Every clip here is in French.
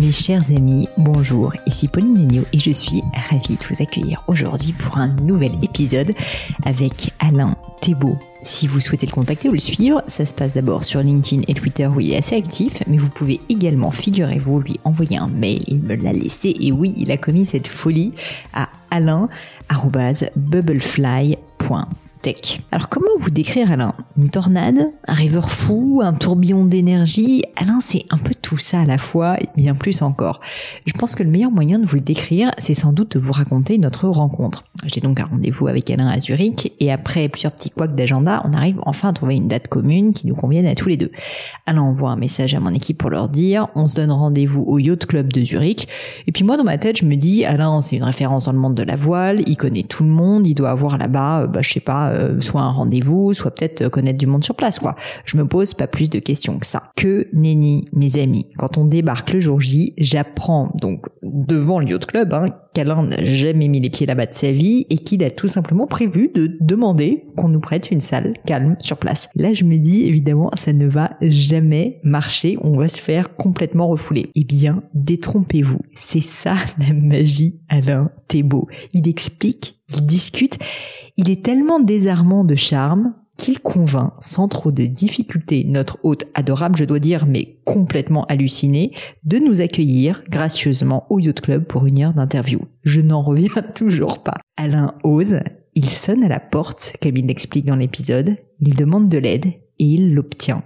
Mes chers amis, bonjour, ici Pauline Nenio et je suis ravie de vous accueillir aujourd'hui pour un nouvel épisode avec Alain Thébault. Si vous souhaitez le contacter ou le suivre, ça se passe d'abord sur LinkedIn et Twitter où il est assez actif, mais vous pouvez également, figurez-vous, lui envoyer un mail, il me l'a laissé et oui, il a commis cette folie à alain.bubblefly.com alors comment vous décrire Alain? Une tornade? Un rêveur fou? Un tourbillon d'énergie? Alain c'est un peu tout ça à la fois et bien plus encore. Je pense que le meilleur moyen de vous le décrire c'est sans doute de vous raconter notre rencontre. J'ai donc un rendez-vous avec Alain à Zurich et après plusieurs petits couacs d'agenda on arrive enfin à trouver une date commune qui nous convienne à tous les deux. Alain envoie un message à mon équipe pour leur dire on se donne rendez-vous au Yacht Club de Zurich et puis moi dans ma tête je me dis Alain c'est une référence dans le monde de la voile, il connaît tout le monde, il doit avoir là-bas euh, bah, je sais pas euh, soit un rendez-vous, soit peut-être connaître du monde sur place, quoi. Je me pose pas plus de questions que ça. Que nenni, mes amis. Quand on débarque le jour J, j'apprends donc devant le yacht club hein, qu'Alain n'a jamais mis les pieds là-bas de sa vie et qu'il a tout simplement prévu de demander qu'on nous prête une salle calme sur place. Là, je me dis évidemment, ça ne va jamais marcher. On va se faire complètement refouler. Eh bien, détrompez-vous. C'est ça la magie, Alain Thébault. Il explique, il discute il est tellement désarmant de charme qu'il convainc sans trop de difficulté notre hôte adorable, je dois dire, mais complètement halluciné, de nous accueillir gracieusement au Yacht Club pour une heure d'interview. Je n'en reviens toujours pas. Alain ose, il sonne à la porte, comme il l'explique dans l'épisode, il demande de l'aide et il l'obtient.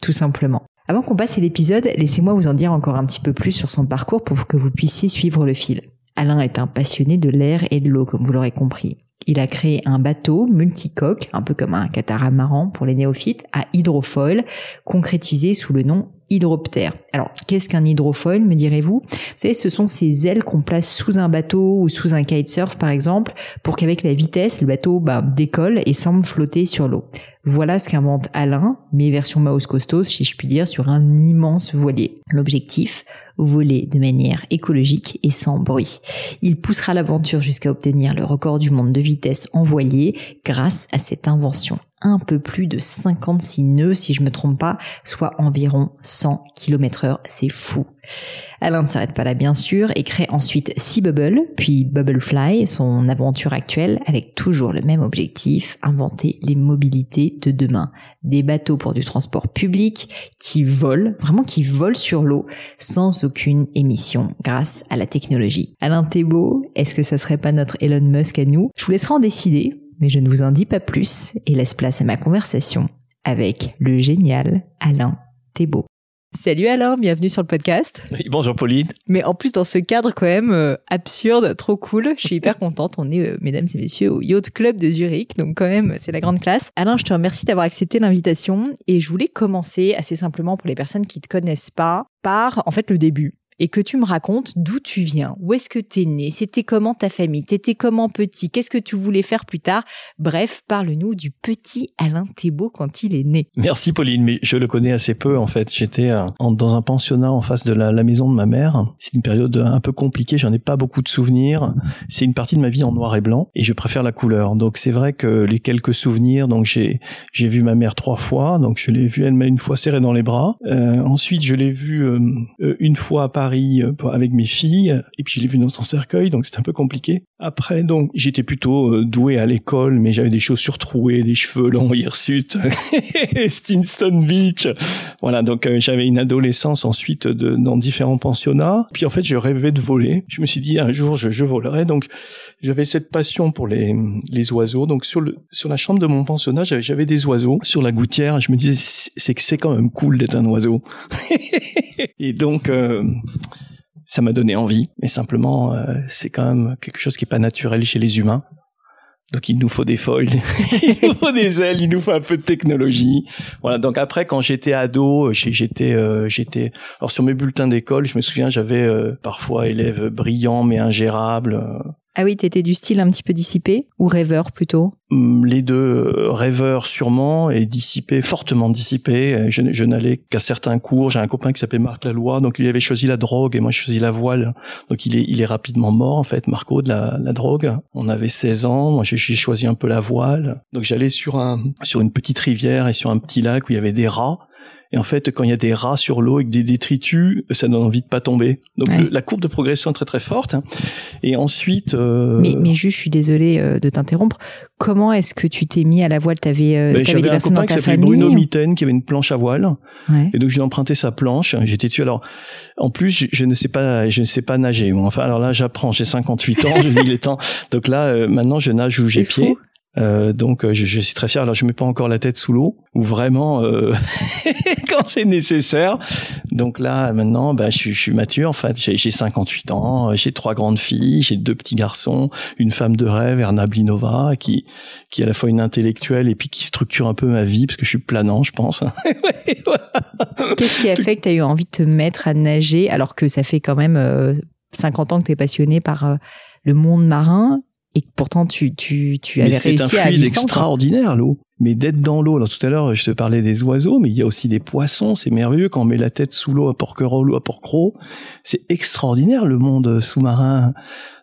Tout simplement. Avant qu'on passe à l'épisode, laissez-moi vous en dire encore un petit peu plus sur son parcours pour que vous puissiez suivre le fil. Alain est un passionné de l'air et de l'eau, comme vous l'aurez compris. Il a créé un bateau multicoque, un peu comme un catamaran pour les néophytes, à hydrofoil, concrétisé sous le nom hydroptère. Alors, qu'est-ce qu'un hydrofoil, me direz-vous? Vous savez, ce sont ces ailes qu'on place sous un bateau ou sous un kitesurf, par exemple, pour qu'avec la vitesse, le bateau ben, décolle et semble flotter sur l'eau. Voilà ce qu'invente Alain, mais version Maus Costos, si je puis dire, sur un immense voilier. L'objectif, voler de manière écologique et sans bruit. Il poussera l'aventure jusqu'à obtenir le record du monde de vitesse en voilier grâce à cette invention un peu plus de 56 nœuds si je me trompe pas, soit environ 100 km heure. C'est fou. Alain ne s'arrête pas là bien sûr et crée ensuite Sea Bubble, puis Bubblefly, son aventure actuelle avec toujours le même objectif, inventer les mobilités de demain. Des bateaux pour du transport public qui volent, vraiment qui volent sur l'eau sans aucune émission grâce à la technologie. Alain Thébault, est-ce que ça serait pas notre Elon Musk à nous? Je vous laisserai en décider mais je ne vous en dis pas plus et laisse place à ma conversation avec le génial Alain Thébault. Salut Alain, bienvenue sur le podcast. Oui, bonjour Pauline. Mais en plus dans ce cadre quand même euh, absurde, trop cool, je suis hyper contente. On est, euh, mesdames et messieurs, au Yacht Club de Zurich, donc quand même c'est la grande classe. Alain, je te remercie d'avoir accepté l'invitation et je voulais commencer assez simplement pour les personnes qui te connaissent pas par en fait le début et que tu me racontes d'où tu viens, où est-ce que tu es né, c'était comment ta famille, t'étais comment petit, qu'est-ce que tu voulais faire plus tard. Bref, parle-nous du petit Alain Thébault quand il est né. Merci Pauline, mais je le connais assez peu en fait. J'étais euh, dans un pensionnat en face de la, maison de ma mère. C'est une période un peu compliquée, j'en ai pas beaucoup de souvenirs. C'est une partie de ma vie en noir et blanc et je préfère la couleur. Donc c'est vrai que les quelques souvenirs, donc j'ai j'ai vu ma mère trois fois, donc je l'ai vue elle m'a une fois serrée dans les bras. Euh, ensuite je l'ai vue euh, une fois à Paris euh, avec mes filles, et puis je l'ai vu dans son cercueil, donc c'était un peu compliqué. Après, donc, j'étais plutôt euh, doué à l'école, mais j'avais des chaussures trouées, des cheveux longs, hirsutes, Stinston Beach. Voilà, donc euh, j'avais une adolescence ensuite de, dans différents pensionnats. Puis en fait, je rêvais de voler. Je me suis dit, un jour, je, je volerai. Donc, j'avais cette passion pour les, les oiseaux. Donc, sur, le, sur la chambre de mon pensionnat, j'avais, j'avais des oiseaux. Sur la gouttière, je me disais, c'est que c'est quand même cool d'être un oiseau. Et donc... Euh, ça m'a donné envie. Mais simplement, euh, c'est quand même quelque chose qui est pas naturel chez les humains. Donc il nous faut des foils, il nous faut des ailes, il nous faut un peu de technologie. Voilà. Donc après, quand j'étais ado, j'étais, euh, j'étais. Alors sur mes bulletins d'école, je me souviens, j'avais euh, parfois élèves brillants mais ingérables. Ah oui, t'étais du style un petit peu dissipé ou rêveur plutôt? Hum, Les deux, euh, rêveur sûrement et dissipé, fortement dissipé. Je, n'allais qu'à certains cours. J'ai un copain qui s'appelait Marc Laloy, donc il avait choisi la drogue et moi je choisi la voile. Donc il est, il est rapidement mort en fait, Marco de la, la drogue. On avait 16 ans, moi j'ai choisi un peu la voile. Donc j'allais sur un, sur une petite rivière et sur un petit lac où il y avait des rats. Et en fait, quand il y a des rats sur l'eau et des détritus, ça donne envie de pas tomber. Donc la courbe de progression est très très forte. Et ensuite. Euh... Mais, mais juste, je suis désolé euh, de t'interrompre. Comment est-ce que tu t'es mis à la voile? T'avais euh, ben, J'avais un copain qui s'appelait Bruno Mitten, qui avait une planche à voile. Ouais. Et donc j'ai emprunté sa planche. J'étais dessus. Alors, en plus, je, je, ne sais pas, je ne sais pas nager. Enfin, alors là, j'apprends. J'ai 58 ans. je dis il est temps. Donc là, euh, maintenant, je nage où j'ai pied. Euh, donc euh, je, je, suis très fier. Alors je mets pas encore la tête sous l'eau, ou vraiment euh, quand c'est nécessaire. Donc là maintenant, bah, je, je suis mature. En fait, j'ai 58 ans, j'ai trois grandes filles, j'ai deux petits garçons, une femme de rêve, Erna Blinova, qui qui est à la fois une intellectuelle et puis qui structure un peu ma vie parce que je suis planant, je pense. Qu'est-ce qui a fait que tu as eu envie de te mettre à nager alors que ça fait quand même 50 ans que tu es passionné par le monde marin? Et pourtant tu tu tu avais réussi à C'est un fluide extraordinaire l'eau. Mais d'être dans l'eau, alors tout à l'heure je te parlais des oiseaux, mais il y a aussi des poissons, c'est merveilleux quand on met la tête sous l'eau à Porquerolles ou à Porquerolles, c'est extraordinaire le monde sous-marin.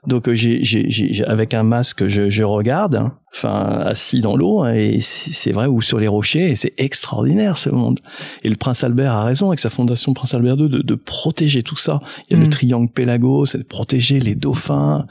Donc euh, j'ai, j'ai, j'ai, avec un masque, je, je regarde, hein, enfin assis dans l'eau, hein, et c'est vrai, ou sur les rochers, et c'est extraordinaire ce monde. Et le prince Albert a raison avec sa fondation Prince Albert II de, de protéger tout ça. Il y a le mm. triangle Pélagos, c'est de protéger les dauphins,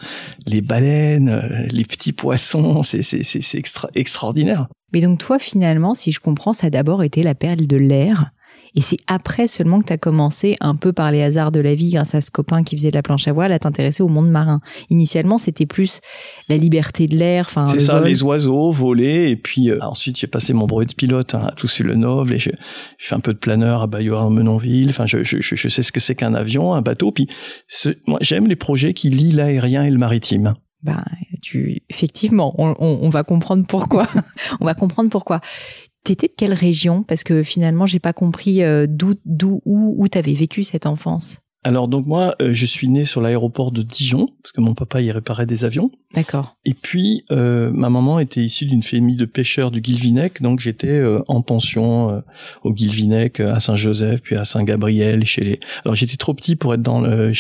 les baleines, euh, les petits poissons, c'est, c'est, c'est, c'est extra, extraordinaire. Mais donc toi finalement, si je comprends, ça a d'abord été la perle de l'air et c'est après seulement que tu as commencé, un peu par les hasards de la vie, grâce à ce copain qui faisait de la planche à voile, à t'intéresser au monde marin. Initialement, c'était plus la liberté de l'air. Enfin, c'est ça, les oiseaux, voler. Et puis euh, ensuite, j'ai passé mon brevet de pilote hein, à Toussus-le-Noble. Et je, je, fais un peu de planeur à Bayeux-Menonville. Enfin, je, je, je, sais ce que c'est qu'un avion, un bateau. Puis moi, j'aime les projets qui lient l'aérien et le maritime. Ben, tu, effectivement, on, on, on va comprendre pourquoi. on va comprendre pourquoi. T'étais de quelle région? Parce que finalement, j'ai pas compris euh, d'où, d'où, où, où t'avais vécu cette enfance. Alors donc moi, euh, je suis né sur l'aéroport de Dijon parce que mon papa y réparait des avions. D'accord. Et puis euh, ma maman était issue d'une famille de pêcheurs du Guilvinec, donc j'étais euh, en pension au Guilvinec, à Saint-Joseph, puis à Saint-Gabriel chez les. Alors j'étais trop petit pour être dans le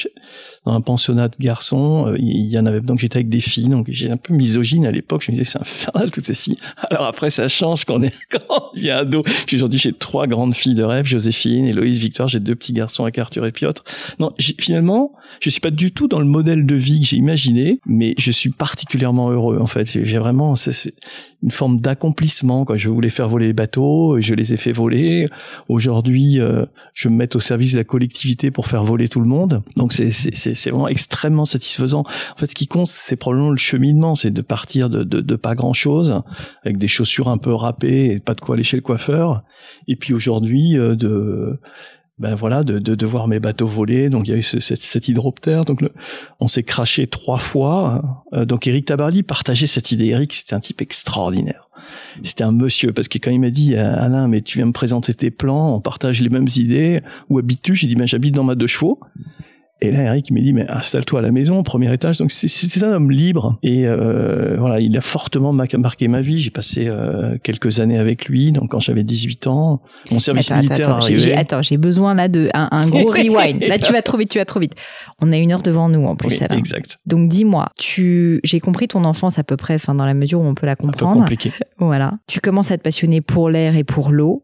dans un pensionnat de garçons. Il y en avait donc j'étais avec des filles, donc j'étais un peu misogyne à l'époque. Je me disais c'est infernal toutes ces filles. Alors après ça change quand on est quand y a ado. Puis aujourd'hui j'ai trois grandes filles de rêve, Joséphine, Héloïse, Victoire. J'ai deux petits garçons avec Arthur et Piotr. Non, finalement, je suis pas du tout dans le modèle de vie que j'ai imaginé, mais je suis particulièrement heureux en fait. J'ai vraiment une forme d'accomplissement. Quoi. Je voulais faire voler les bateaux, je les ai fait voler. Aujourd'hui, euh, je me mets au service de la collectivité pour faire voler tout le monde. Donc c'est c'est vraiment extrêmement satisfaisant. En fait, ce qui compte, c'est probablement le cheminement, c'est de partir de, de, de pas grand chose, avec des chaussures un peu râpées et pas de quoi aller chez le coiffeur. Et puis aujourd'hui, euh, de ben voilà, de, de, de, voir mes bateaux voler. Donc il y a eu cette, cet hydroptère. Donc on s'est craché trois fois. Euh, donc Eric Tabarly partageait cette idée. Eric, c'était un type extraordinaire. C'était un monsieur parce que quand il m'a dit euh, Alain, mais tu viens me présenter tes plans, on partage les mêmes idées. Où habites-tu? J'ai dit ben j'habite dans ma deux chevaux. Et là, Eric me dit, mais installe-toi à la maison, premier étage. Donc c'était un homme libre. Et euh, voilà, il a fortement marqué ma vie. J'ai passé euh, quelques années avec lui. Donc quand j'avais 18 ans, mon service militaire attends, arrivait. Attends, j'ai besoin là de un, gros rewind. là, tu vas trop vite, tu vas trop vite. On a une heure devant nous en plus. Oui, exact. Donc dis-moi, tu, j'ai compris ton enfance à peu près, enfin dans la mesure où on peut la comprendre. Un peu compliqué. Voilà. Tu commences à te passionner pour l'air et pour l'eau.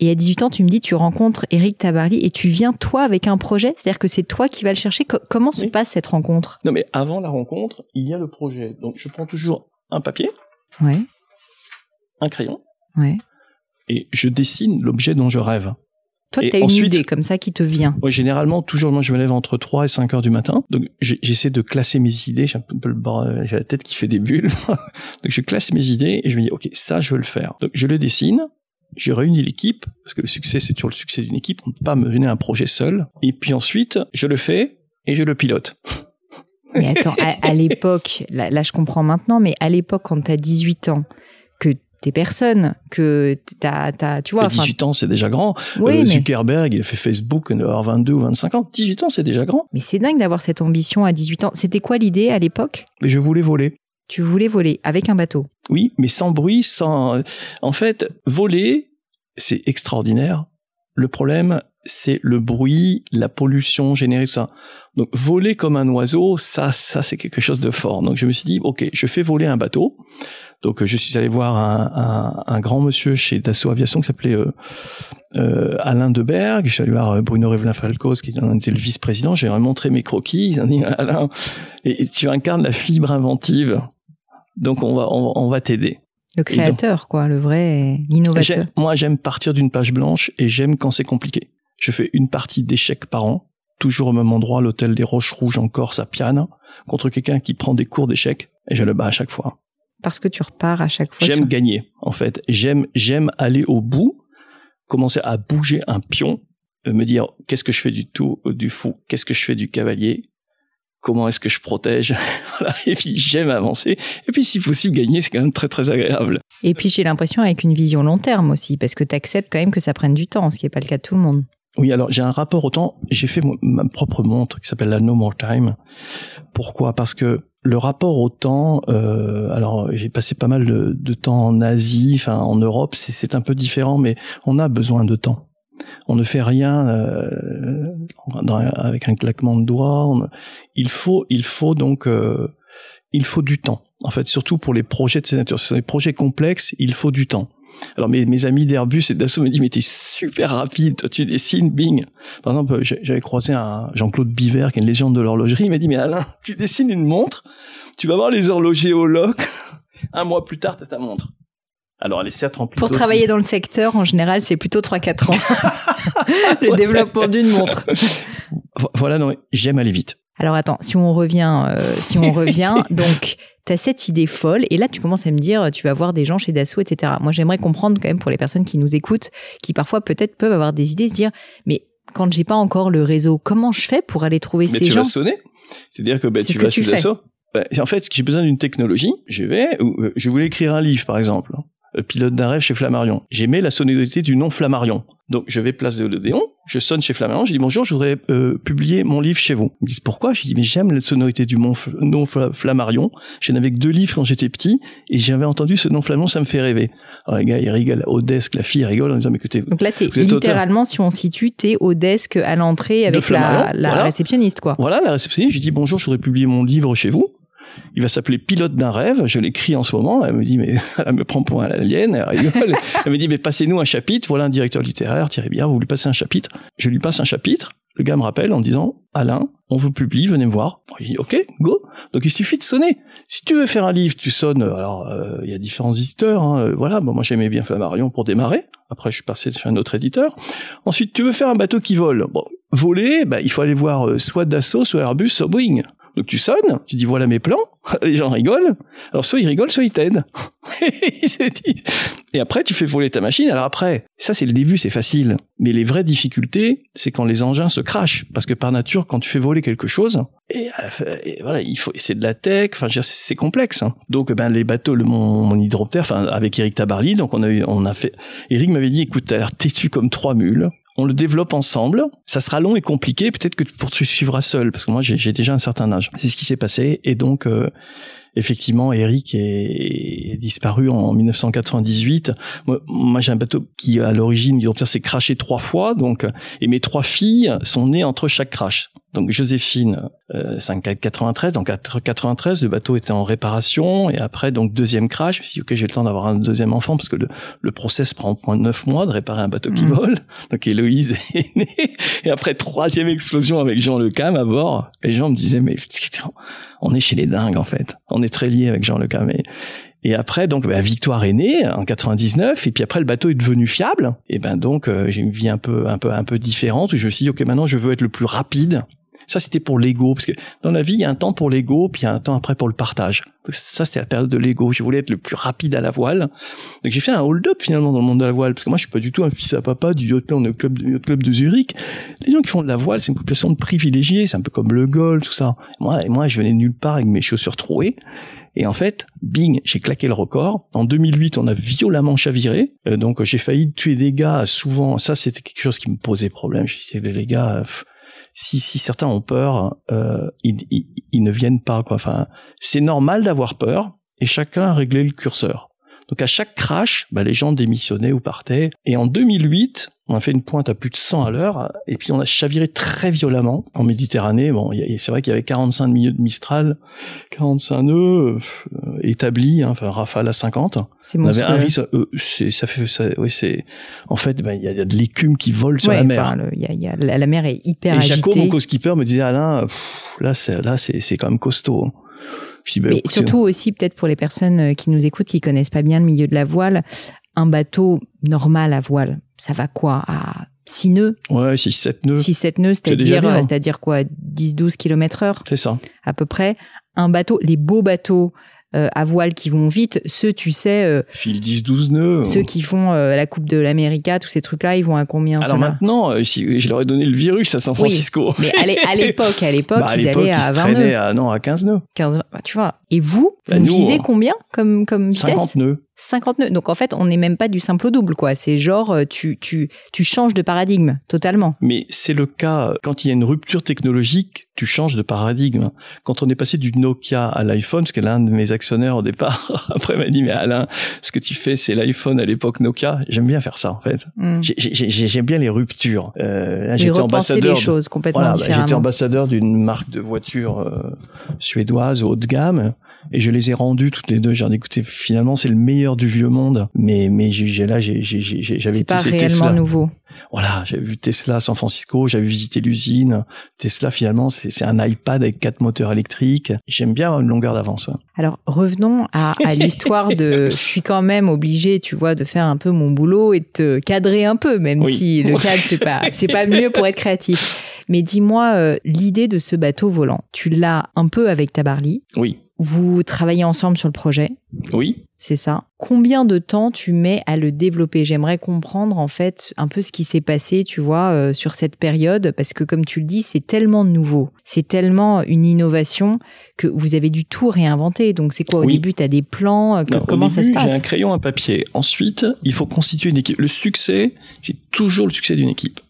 Et à 18 ans, tu me dis, tu rencontres Eric Tabarly et tu viens toi avec un projet? C'est-à-dire que c'est toi qui vas le chercher? Comment se passe cette rencontre? Non, mais avant la rencontre, il y a le projet. Donc, je prends toujours un papier, ouais. un crayon, ouais. et je dessine l'objet dont je rêve. Toi, tu as une idée comme ça qui te vient. Généralement, toujours, moi, je me lève entre 3 et 5 heures du matin. Donc, j'essaie de classer mes idées. J'ai un peu le j'ai la tête qui fait des bulles. donc, je classe mes idées et je me dis, OK, ça, je veux le faire. Donc, je le dessine j'ai réuni l'équipe, parce que le succès, c'est toujours le succès d'une équipe, on ne peut pas mener un projet seul. Et puis ensuite, je le fais et je le pilote. Mais attends, à, l'époque, là, je comprends maintenant, mais à l'époque, quand tu as 18 ans, que t'es personne, que t'as, as, tu vois. 18 ans, c'est déjà grand. Oui, euh, Zuckerberg, il a fait Facebook à 22 ou 25 ans. 18 ans, c'est déjà grand. Mais c'est dingue d'avoir cette ambition à 18 ans. C'était quoi l'idée à l'époque? Mais je voulais voler. Tu voulais voler avec un bateau. Oui, mais sans bruit, sans. En fait, voler, c'est extraordinaire. Le problème, c'est le bruit, la pollution générée, tout ça. Donc voler comme un oiseau, ça, ça c'est quelque chose de fort. Donc je me suis dit, ok, je fais voler un bateau. Donc je suis allé voir un, un, grand monsieur chez Dassault Aviation qui s'appelait euh, euh, Alain Deberg. Je suis allé voir euh, Bruno Revelin-Falcos qui était le vice-président. J'ai montré mes croquis. Ils ont dit Alain, et, tu incarnes la fibre inventive. Donc on va on, va t'aider. Le créateur, quoi, le vrai, l'innovateur. Moi, j'aime partir d'une page blanche et j'aime quand c'est compliqué. Je fais une partie d'échecs par an, toujours au même endroit, l'hôtel des Roches Rouges en Corse à Piane, contre quelqu'un qui prend des cours d'échecs et je le bats à chaque fois. Parce que tu repars à chaque fois. J'aime gagner, en fait. J'aime, j'aime aller au bout, commencer à bouger un pion, me dire qu'est-ce que je fais du tout, du fou, qu'est-ce que je fais du cavalier, comment est-ce que je protège? Voilà. et puis j'aime avancer. Et puis si possible gagner c'est quand même très très agréable. Et puis j'ai l'impression avec une vision long terme aussi parce que tu acceptes quand même que ça prenne du temps ce qui n'est pas le cas de tout le monde. Oui alors j'ai un rapport au temps. J'ai fait ma propre montre qui s'appelle la No More Time. Pourquoi? Parce que le rapport au temps, euh, alors j'ai passé pas mal de, temps en Asie, enfin en Europe, c'est un peu différent, mais on a besoin de temps on ne fait rien euh, avec un claquement de doigts. il faut, il faut donc, euh, il faut du temps. En fait, surtout pour les projets de nature, ce sont des projets complexes, il faut du temps. Alors mes, mes amis d'Airbus et d'Assaut me disent mais t'es super rapide, toi tu dessines, bing. Par exemple, j'avais croisé un Jean-Claude Biver qui est une légende de l'horlogerie, il m'a dit mais Alain, tu dessines une montre, tu vas voir les horlogers au loc, un mois plus tard t'as ta montre. Alors, elle est certes remplie. Pour travailler dans le secteur, en général, c'est plutôt 3-4 ans. le développement d'une montre. Voilà, non, j'aime aller vite. Alors attends, si on revient, euh, si on revient, donc tu as cette idée folle et là tu commences à me dire, tu vas voir des gens chez Dassault, etc. Moi j'aimerais comprendre quand même pour les personnes qui nous écoutent, qui parfois peut-être peuvent avoir des idées, se dire, mais quand j'ai pas encore le réseau, comment je fais pour aller trouver ces gens Mais tu vas sonner. C'est-à-dire que ben, tu vas chez Dassault. Ben, en fait, j'ai besoin d'une technologie. Je vais, euh, je voulais écrire un livre par exemple. Euh, pilote d'un rêve chez Flammarion. J'aimais la sonorité du nom Flammarion. Donc je vais place de l'Odéon, je sonne chez Flammarion, je dis bonjour, je voudrais euh, publier mon livre chez vous. Ils me disent pourquoi? Je dis mais j'aime la sonorité du nom Flammarion. J'en avais que deux livres quand j'étais petit et j'avais entendu ce nom Flammarion, ça me fait rêver. Alors les gars ils rigolent, au desk, la fille rigole en disant mais écoutez. Donc là t'es littéralement si on situe t'es au desk à l'entrée avec la, la réceptionniste quoi. Voilà la réceptionniste. Je dis bonjour, je voudrais publier mon livre chez vous. Il va s'appeler Pilote d'un rêve. Je l'écris en ce moment. Elle me dit, mais elle me prend pour un alien. Elle elle me dit, mais passez-nous un chapitre. Voilà un directeur littéraire, Thierry bien vous lui passez un chapitre. Je lui passe un chapitre. Le gars me rappelle en disant, Alain, on vous publie, venez me voir. Je dis, ok, go. Donc il suffit de sonner. Si tu veux faire un livre, tu sonnes. Alors euh, il y a différents éditeurs. Hein. Voilà. Bon, moi j'aimais bien Flammarion pour démarrer. Après je suis passé chez un autre éditeur. Ensuite, tu veux faire un bateau qui vole. Bon, voler, bah, il faut aller voir euh, soit Dassault, soit Airbus, soit Boeing. Donc tu sonnes, tu dis voilà mes plans, les gens rigolent. Alors soit ils rigolent, soit ils t'aident. et après tu fais voler ta machine. Alors après, ça c'est le début, c'est facile. Mais les vraies difficultés, c'est quand les engins se crachent, parce que par nature, quand tu fais voler quelque chose, et, voilà, il faut, c'est de la tech. Enfin, c'est complexe. Hein. Donc ben les bateaux, le, mon, mon hydroptère, enfin avec Eric Tabarly, donc on a eu, on a fait. Eric m'avait dit, écoute, t'as l'air têtu comme trois mules on le développe ensemble. Ça sera long et compliqué. Peut-être que tu poursuivras seul, parce que moi j'ai déjà un certain âge. C'est ce qui s'est passé. Et donc, euh, effectivement, Eric est, disparu en 1998. Moi, j'ai un bateau qui, à l'origine, s'est craché trois fois, donc, et mes trois filles sont nées entre chaque crash. Donc Joséphine, euh, 93, donc à 93, le bateau était en réparation, et après, donc deuxième crash, je me suis dit, ok, j'ai le temps d'avoir un deuxième enfant, parce que le, le process prend point neuf mois de réparer un bateau qui mmh. vole. Donc Héloïse est née, et après, troisième explosion avec Jean Le Cam à bord, les gens me disaient, mais on est chez les dingues, en fait. On est très liés avec Jean Le Cam. Et, après, donc, bah, Victoire est née en 99, et puis après, le bateau est devenu fiable. Et ben donc, euh, j'ai une vie un peu, un peu, un peu différente. Où je me suis dit, ok, maintenant, je veux être le plus rapide ça, c'était pour l'ego, parce que dans la vie, il y a un temps pour l'ego, puis il y a un temps après pour le partage. ça, c'était la période de l'ego. Je voulais être le plus rapide à la voile. Donc j'ai fait un hold-up finalement dans le monde de la voile, parce que moi, je suis pas du tout un fils à papa du yacht club, de, club de Zurich. Les gens qui font de la voile, c'est une population de privilégiés. C'est un peu comme le golf, tout ça. Moi, moi, je venais de nulle part avec mes chaussures trouées. Et en fait, bing, j'ai claqué le record. En 2008, on a violemment chaviré. Euh, donc j'ai failli tuer des gars souvent. Ça, c'était quelque chose qui me posait problème. Je disais, les gars, si, si certains ont peur, euh, ils, ils, ne viennent pas. Quoi. Enfin, c'est normal d'avoir peur et chacun a réglé le curseur. Donc à chaque crash, bah, les gens démissionnaient ou partaient. Et en 2008, on a fait une pointe à plus de 100 à l'heure, et puis on a chaviré très violemment en Méditerranée. Bon, c'est vrai qu'il y avait 45 milieux de Mistral, 45 nœuds euh, établis, hein, enfin rafale à 50. C'est on avait un risque, euh, c'est, ça fait, ça, oui, c'est, en fait, ben, il y, a, de l'écume qui vole sur la mer. y a, y a, la mer est hyper et agitée. Jaco, mon co-skipper, me disait Alain, là, c'est, là, c'est, c'est quand même costaud. Je dis, Mais surtout aussi peut-être pour les personnes euh, qui nous écoutent, qui connaissent pas bien le milieu de la voile, un bateau normal à voile, ça va quoi à 6 nœuds? Ouais, 6 7 nœuds. 6 7 nœuds, c'est-à-dire c'est-à-dire quoi 10 12 km heure C'est ça. À peu près un bateau, les beaux bateaux euh, à voile qui vont vite, ceux, tu sais... Euh, Fil 10-12 nœuds. Ceux qui font euh, la Coupe de l'América, tous ces trucs-là, ils vont à combien Alors maintenant, si je leur ai donné le virus à San Francisco. mais à l'époque, à l'époque, bah, ils allaient à 20 nœuds. À, non, à 15 nœuds. 15, bah, tu vois. Et vous, bah, vous visez combien comme, comme vitesse 50 nœuds. 50 nœuds. Donc en fait, on n'est même pas du simple au double, quoi. C'est genre, euh, tu, tu, tu changes de paradigme totalement. Mais c'est le cas quand il y a une rupture technologique, tu changes de paradigme. Quand on est passé du Nokia à l'iPhone, parce que l'un de mes actionnaires au départ après m'a dit mais Alain, ce que tu fais, c'est l'iPhone à l'époque Nokia. J'aime bien faire ça en fait. Mm. J'aime bien les ruptures. Euh, j'étais ambassadeur. les choses complètement voilà, bah, J'étais ambassadeur d'une marque de voiture euh, suédoise haut de gamme et je les ai rendus toutes les deux. J'ai dit écoutez, finalement c'est le meilleur du vieux monde, mais mais j'ai là j'ai j'avais c'est pas réellement nouveau. Voilà, j'ai vu Tesla à San Francisco, j'avais visité l'usine. Tesla finalement c'est un iPad avec quatre moteurs électriques. J'aime bien une longueur d'avance. Alors revenons à, à l'histoire de. je suis quand même obligé, tu vois, de faire un peu mon boulot et de te cadrer un peu, même si le cadre c'est pas c'est pas mieux pour être créatif. Mais dis-moi, euh, l'idée de ce bateau volant, tu l'as un peu avec Tabarly. Oui. Vous travaillez ensemble sur le projet Oui. C'est ça. Combien de temps tu mets à le développer? J'aimerais comprendre en fait un peu ce qui s'est passé, tu vois, euh, sur cette période, parce que comme tu le dis, c'est tellement nouveau, c'est tellement une innovation que vous avez dû tout réinventer. Donc c'est quoi? Au début, tu as des plans euh, Comment ça se passe J'ai un crayon, un papier. Ensuite, il faut constituer une équipe. Le succès, c'est toujours le succès d'une équipe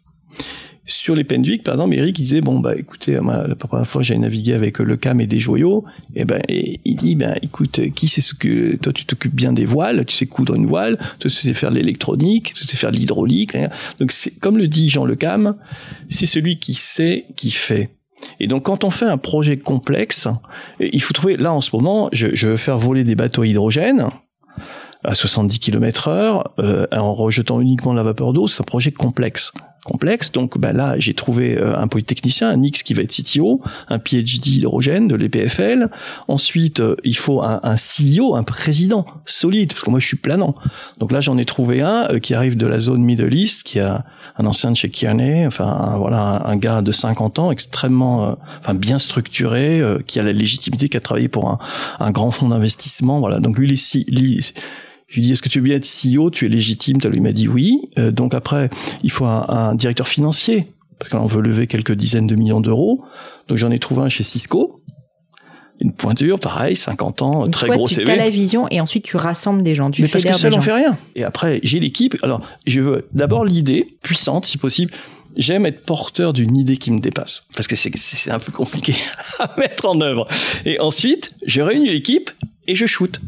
sur les Pendwick, par exemple, Eric disait bon bah écoutez, moi, la première fois j'ai navigué avec le cam et des joyaux, et ben il dit ben écoute, qui c'est ce que toi tu t'occupes bien des voiles, tu sais coudre une voile, tu sais faire l'électronique, tu sais faire l'hydraulique, donc c'est comme le dit Jean Le Cam, c'est celui qui sait qui fait. Et donc quand on fait un projet complexe, il faut trouver là en ce moment, je, je veux faire voler des bateaux à hydrogène à 70 km heure euh, en rejetant uniquement la vapeur d'eau, c'est un projet complexe complexe. Donc bah là, j'ai trouvé euh, un polytechnicien, un X qui va être CTO, un PhD hydrogène de l'EPFL. Ensuite, euh, il faut un, un, CEO, un président solide, parce que moi je suis planant. Donc là, j'en ai trouvé un euh, qui arrive de la zone Middle East, qui a un ancien de chez Kearney, enfin voilà, un, gars de 50 ans, extrêmement, enfin bien structuré, qui a la légitimité, qui a travaillé pour un, un grand fonds d'investissement. Voilà. Donc lui, il, je lui dis, est-ce que tu veux bien être CEO Tu es légitime Il m'a dit oui. Euh, donc après, il faut un, directeur financier, parce qu'on veut lever quelques dizaines de millions d'euros. Donc j'en ai trouvé un chez Cisco. Une pointure, pareil, 50 ans, très gros tu CV. As la vision et ensuite tu rassembles des gens. Tu Mais parce que seul, on fait rien. Et après, j'ai l'équipe. Alors, je veux d'abord l'idée, puissante si possible j'aime être porteur d'une idée qui me dépasse. Parce que c'est un peu compliqué à mettre en œuvre. Et ensuite, je réunis l'équipe et je shoot.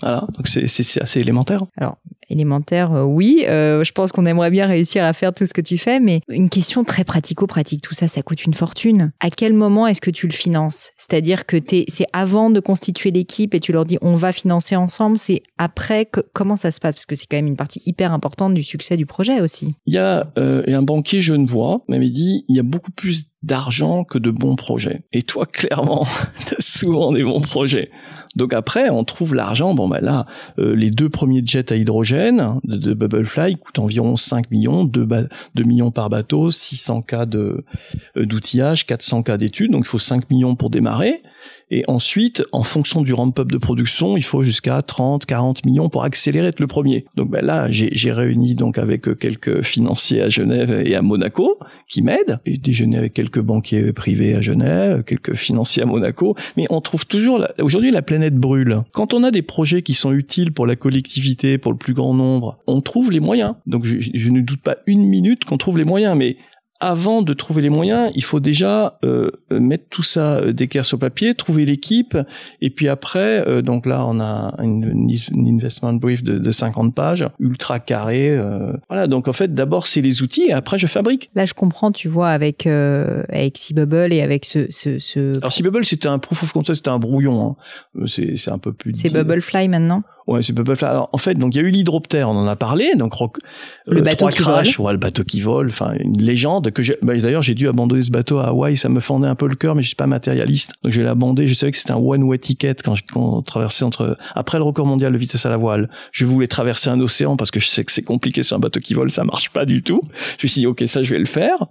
Voilà, donc c'est assez élémentaire. Élémentaire, euh, oui. Euh, je pense qu'on aimerait bien réussir à faire tout ce que tu fais, mais une question très pratico-pratique, tout ça, ça coûte une fortune. À quel moment est-ce que tu le finances? C'est-à-dire que c'est avant de constituer l'équipe et tu leur dis on va financer ensemble, c'est après que, comment ça se passe? Parce que c'est quand même une partie hyper importante du succès du projet aussi. Il y a euh, un banquier genevois m'avait dit il y a beaucoup plus d'argent que de bons projets. Et toi, clairement, tu as souvent des bons projets. Donc après, on trouve l'argent. Bon, ben là, les deux premiers jets à hydrogène de, Bubblefly coûtent environ 5 millions, 2, 2 millions par bateau, 600 cas de euh, d'outillage, 400 cas d'études. Donc il faut 5 millions pour démarrer. Et ensuite, en fonction du ramp-up de production, il faut jusqu'à 30, 40 millions pour accélérer le premier. Donc ben là, j'ai réuni donc avec euh, quelques financiers à Genève et à Monaco qui m'aident. Et déjeuner avec quelques banquiers privés à Genève, quelques financiers à Monaco. Mais on trouve toujours, aujourd'hui, la planète brûle. Quand on a des projets qui sont utiles pour la collectivité, pour le plus grand nombre, on trouve les moyens. Donc je, je ne doute pas une minute qu'on trouve les moyens. Mais avant de trouver les moyens, il faut déjà euh, mettre tout ça euh, d'équerre sur papier, trouver l'équipe, et puis après, euh, donc là, on a une, investment brief de, de, 50 pages, ultra carré. voilà, donc en fait, d'abord c'est les outils, et après je fabrique. Là, je comprends, tu vois, avec avec C-Bubble et avec ce, ce, ce... Alors C-Bubble, c'était un proof of concept, c'était un brouillon. Hein. C'est un peu plus. C'est Bubblefly maintenant? Ouais, c'est Bubblefly. Alors, en fait, donc il y a eu l'hydroptère, on en a parlé, donc le bateau qui crash, vole. Ouais, le bateau qui vole, enfin une légende que j'ai. Bah, D'ailleurs, j'ai dû abandonner ce bateau à Hawaï, ça me fendait un peu le cœur, mais je suis pas matérialiste, donc je l'ai abandonné. Je savais que c'était un one way ticket quand, quand on traversait entre après le record mondial de vitesse à la voile. Je voulais traverser un océan parce que je sais que c'est compliqué sur un bateau qui vole, ça marche pas du tout. Je me suis dit ok, ça je vais le faire.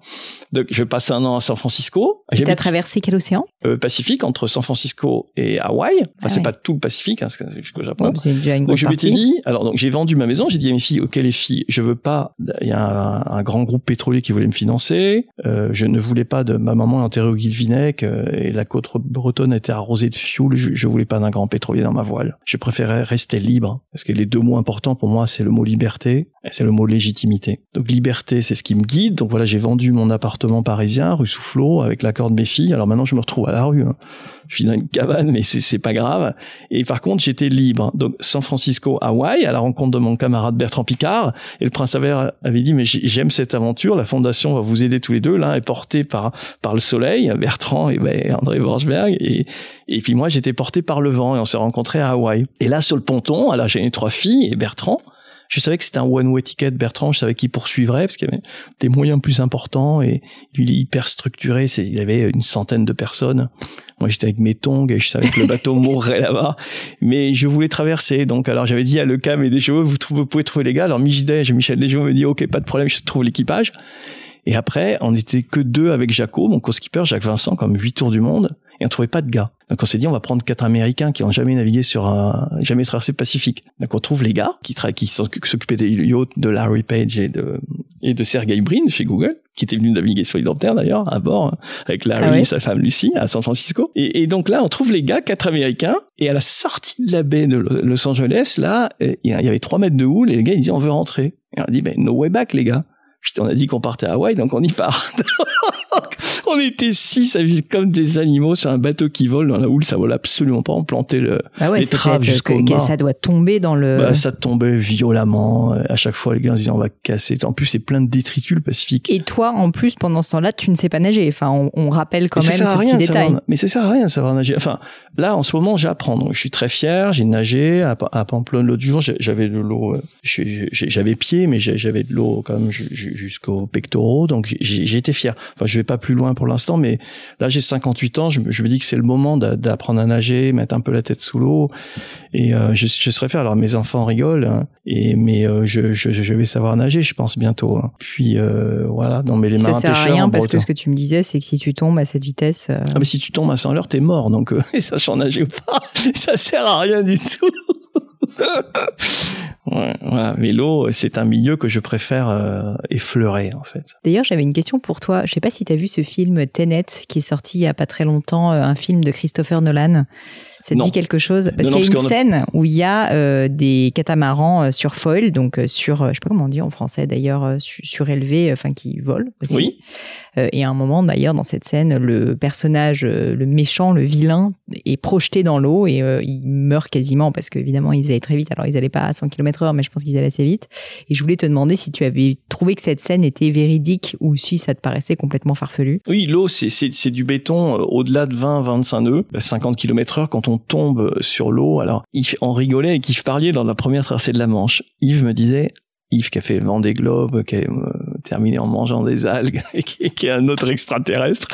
Donc je vais passer un an à San Francisco. Tu as traversé quel océan? Euh, Pacifique entre San Francisco et Hawaï. Enfin, ah c'est pas tout le Pacifique, hein, c'est jusqu'au Japon. Déjà une grosse partie alors donc j'ai vendu ma maison, j'ai dit à mes filles, ok les filles, je veux pas, il y a un, grand groupe pétrolier qui voulait me financer, euh, je ne voulais pas de ma maman enterrée au Guilvinec euh, et la côte bretonne était arrosée de fioul, je, je voulais pas d'un grand pétrolier dans ma voile. Je préférais rester libre parce que les deux mots importants pour moi c'est le mot liberté et c'est le mot légitimité. Donc liberté c'est ce qui me guide. Donc voilà j'ai vendu mon appartement parisien rue Soufflot avec l'accord de mes filles. Alors maintenant je me retrouve à la rue. Hein je suis dans une cabane, mais c'est pas grave. Et par contre, j'étais libre. Donc, San Francisco, Hawaï, à la rencontre de mon camarade Bertrand Picard. Et le prince avait dit, mais j'aime cette aventure. La fondation va vous aider tous les deux. L'un est porté par par le soleil, Bertrand et ben, André Borchberg. Et, puis moi, j'étais porté par le vent. Et on s'est rencontrés à Hawaï. Et là, sur le ponton, alors j'ai trois filles et Bertrand. Je savais que c'était un one-way ticket Bertrand, je savais qu'il poursuivrait parce qu'il y avait des moyens plus importants et il est hyper structuré, il y avait une centaine de personnes. Moi, j'étais avec mes tongs et je savais que le bateau mourrait là-bas. Mais je voulais traverser. Donc, alors, j'avais dit à Le Cam et des chevaux, vous, vous pouvez trouver les gars. Alors, Michel Michel me dit, OK, pas de problème, je trouve l'équipage. Et après, on était que deux avec Jaco, mon co-skipper, Jacques Vincent, comme huit tours du monde, et on trouvait pas de gars. Donc on s'est dit, on va prendre quatre Américains qui ont jamais navigué sur un, jamais traversé le Pacifique. Donc on trouve les gars qui, qui s'occupaient des yachts de Larry Page et de, et de Sergey Brin chez Google, qui était venu naviguer sur l'Hydroptère d'ailleurs, à bord, avec Larry ah et sa femme Lucie, à San Francisco. Et, et, donc là, on trouve les gars, quatre Américains, et à la sortie de la baie de Los Angeles, là, il y avait trois mètres de houle, et les gars, ils disaient, on veut rentrer. Et on a dit, ben, no way back, les gars on a dit qu'on partait à Hawaï, donc on y part. on était six à vivre comme des animaux sur un bateau qui vole dans la houle, ça vole absolument pas. On plantait le, ah ouais, les traves jusqu'au Ça doit tomber dans le. Bah, ça tombait violemment. À chaque fois, les gars disaient on va casser. En plus, c'est plein de détritus le Pacifique. Et toi, en plus, pendant ce temps-là, tu ne sais pas nager. Enfin, on, rappelle quand même ce petit détail. mais ça sert à rien de savoir nager. Enfin, là, en ce moment, j'apprends. Donc, je suis très fier. J'ai nagé à, à Pamplonne l'autre jour. J'avais de l'eau. Euh, j'avais pied, mais j'avais de l'eau quand même jusqu'aux pectoraux, donc été fier. Enfin, je vais pas plus loin pour l'instant, mais là j'ai 58 ans, je, me dis que c'est le moment d'apprendre à nager, mettre un peu la tête sous l'eau, et euh, je, je serais fier. Alors mes enfants rigolent, hein, et mais euh, je, je, vais savoir nager, je pense bientôt. Hein. Puis euh, voilà, non mais les marins Ça sert à rien parce que ce que tu me disais, c'est que si tu tombes à cette vitesse, ah mais si tu tombes à 100 l'heure, t'es mort, donc sachant nager ou pas, ça sert à rien du tout. Mais l'eau, c'est un milieu que je préfère euh, effleurer, en fait. D'ailleurs, j'avais une question pour toi. Je sais pas si tu as vu ce film Tenet qui est sorti il y a pas très longtemps, euh, un film de Christopher Nolan. Ça te dit quelque chose Parce qu'il y a une scène où il y a euh, des catamarans euh, sur foil, donc euh, sur, je sais pas comment on dit en français d'ailleurs, surélevé, enfin qui volent aussi. Oui. et à un moment d'ailleurs dans cette scène, le personnage, le méchant, le vilain, est projeté dans l'eau et il meurt quasiment parce qu'évidemment ils allaient très vite. Alors ils allaient pas à 100 km/h, mais je pense qu'ils allaient assez vite. Et je voulais te demander si tu avais trouvé que cette scène était véridique ou si ça te paraissait complètement farfelu. Oui, l'eau c'est du béton au-delà de 20-25 nœuds, 50 km/h quand on tombe sur l'eau. Alors, Yves, on rigolait et Yves parlait dans la première traversée de la Manche. Yves me disait, Yves qui a fait le vent des globes, qui a euh, terminé en mangeant des algues et qui, est un autre extraterrestre.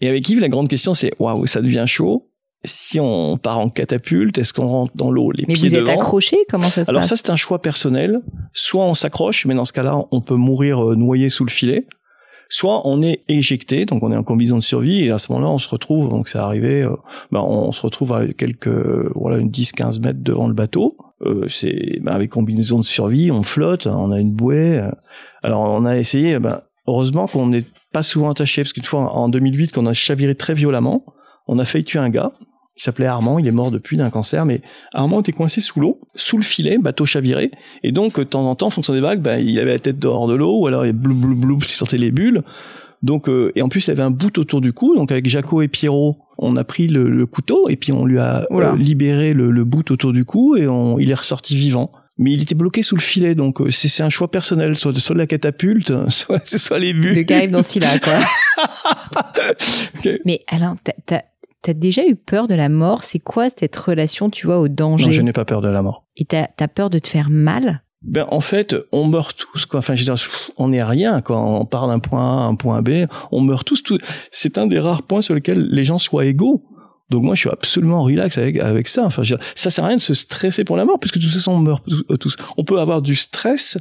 Et avec Yves, la grande question c'est, waouh, ça devient chaud. Si on part en catapulte, est-ce qu'on rentre dans l'eau les mais pieds vous êtes accroché Comment ça se Alors ça, c'est un choix personnel. Soit on s'accroche, mais dans ce cas-là, on peut mourir euh, noyé sous le filet soit on est éjecté, donc on est en combinaison de survie, et à ce moment-là, on se retrouve, donc c'est arrivé, euh, ben on se retrouve à quelques, voilà, une 10-15 mètres devant le bateau. Euh, c'est ben avec combinaison de survie, on flotte, on a une bouée. Euh. Alors on a essayé, ben, heureusement qu'on n'est pas souvent attaché, parce qu'une fois en 2008, qu'on a chaviré très violemment, on a failli tuer un gars il s'appelait Armand, il est mort depuis d'un cancer, mais Armand était coincé sous l'eau, sous le filet, bateau chaviré, et donc de temps en temps, en fonction des vagues, bah, il avait la tête dehors de l'eau, ou alors il blou blou blou, il sortait les bulles. Donc euh, et en plus il avait un bout autour du cou, donc avec Jaco et Pierrot, on a pris le, couteau et puis on lui a euh, libéré le, bout autour du cou et on, il est ressorti vivant mais il était bloqué sous le filet, donc euh, c'est un choix personnel, soit, soit de la catapulte, soit, soit les bulles. Le gars dans là, quoi. Mais Alain, t'as T'as déjà eu peur de la mort? C'est quoi cette relation, tu vois, au danger? Non, je n'ai pas peur de la mort. Et t'as as peur de te faire mal? Ben, en fait, on meurt tous, quoi. Enfin, je veux dire, on n'est rien, quoi. On part d'un point A à un point B, on meurt tous. Tout. C'est un des rares points sur lesquels les gens soient égaux. Donc moi, je suis absolument relax avec, avec ça. Enfin, je veux dire, ça sert à rien de se stresser pour la mort, puisque de toute façon, on meurt euh, tous. On peut avoir du stress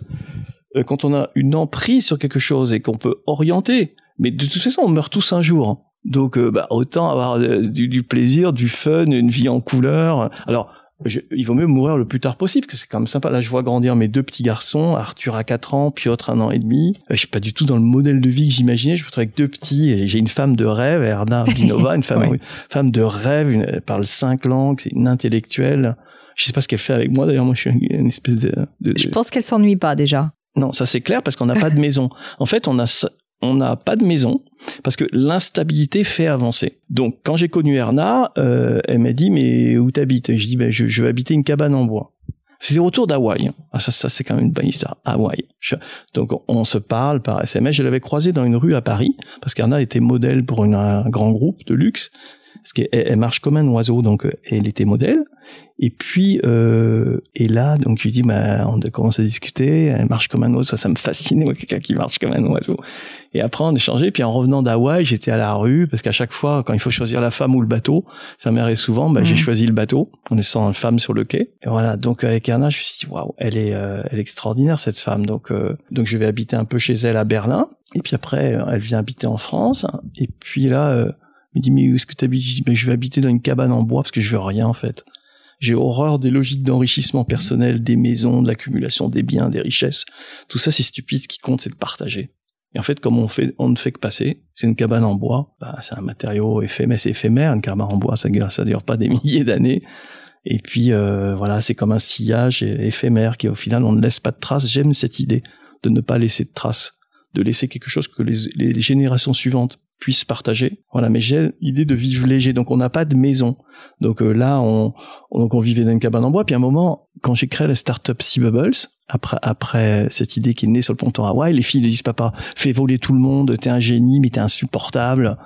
euh, quand on a une emprise sur quelque chose et qu'on peut orienter. Mais de toute façon, on meurt tous un jour. Donc, euh, bah, autant avoir euh, du, plaisir, du fun, une vie en couleur. Alors, il vaut mieux mourir le plus tard possible, parce que c'est quand même sympa. Là, je vois grandir mes deux petits garçons, Arthur à 4 ans, Piotr un an et demi. Euh, je suis pas du tout dans le modèle de vie que j'imaginais. Je me retrouve avec deux petits. et J'ai une femme de rêve, Erna Binova, une femme, femme de rêve. elle parle cinq langues, c'est une intellectuelle. Je sais pas ce qu'elle fait avec moi. D'ailleurs, moi, je suis une espèce de. de... Je pense qu'elle s'ennuie pas déjà. Non, ça c'est clair parce qu'on n'a pas de maison. En fait, on a on n'a pas de maison parce que l'instabilité fait avancer. Donc quand j'ai connu Erna, euh, elle m'a dit mais où t'habites? Je dis ben je, je vais habiter une cabane en bois. C'est autour d'Hawaï. Ah, ça, ça c'est quand même une bonne histoire. Hawaï. donc on, se parle par SMS. Je l'avais croisée dans une rue à Paris parce qu'Erna était modèle pour un grand groupe de luxe. Parce qu'elle elle marche comme un oiseau, donc elle était modèle. Et puis, euh, et là, donc, lui dis, bah, on commence à discuter, elle marche comme un oiseau, ça, ça me fascine, moi, quelqu'un qui marche comme un oiseau. Et après, on échangeait, puis en revenant d'Hawaï, j'étais à la rue, parce qu'à chaque fois, quand il faut choisir la femme ou le bateau, ça m'arrive souvent, bah, j'ai mmh. choisi le bateau, en laissant une femme sur le quai. Et voilà, donc avec Erna, je me suis dit, waouh, elle est, euh, elle est extraordinaire, cette femme. Donc, euh, donc je vais habiter un peu chez elle à Berlin. Et puis après, elle vient habiter en France. Et puis là, euh, elle me dit, mais où est-ce que tu habites Je dis, ben, je vais habiter dans une cabane en bois, parce que je veux rien, en fait. J'ai horreur des logiques d'enrichissement personnel, des maisons, de l'accumulation des biens, des richesses. Tout ça, c'est stupide. Ce qui compte, c'est de partager. Et en fait, comme on fait, on ne fait que passer. C'est une cabane en bois. Bah, c'est un matériau éphémère, c'est éphémère. Une cabane en bois, ça ça dure pas des milliers d'années. Et puis euh, voilà, c'est comme un sillage éphémère qui, au final, on ne laisse pas de traces. J'aime cette idée de ne pas laisser de traces, de laisser quelque chose que les générations suivantes puissent partager. Voilà, mais j'ai l'idée de vivre léger. Donc on n'a pas de maison. Donc euh, là, on, donc on vivait dans une cabane en bois. Puis à un moment, quand j'ai créé la startup Sea Bubbles, après après cette idée qui est née sur le ponton Hawaï, les filles disent papa, fais voler tout le monde, t'es un génie, mais t'es insupportable.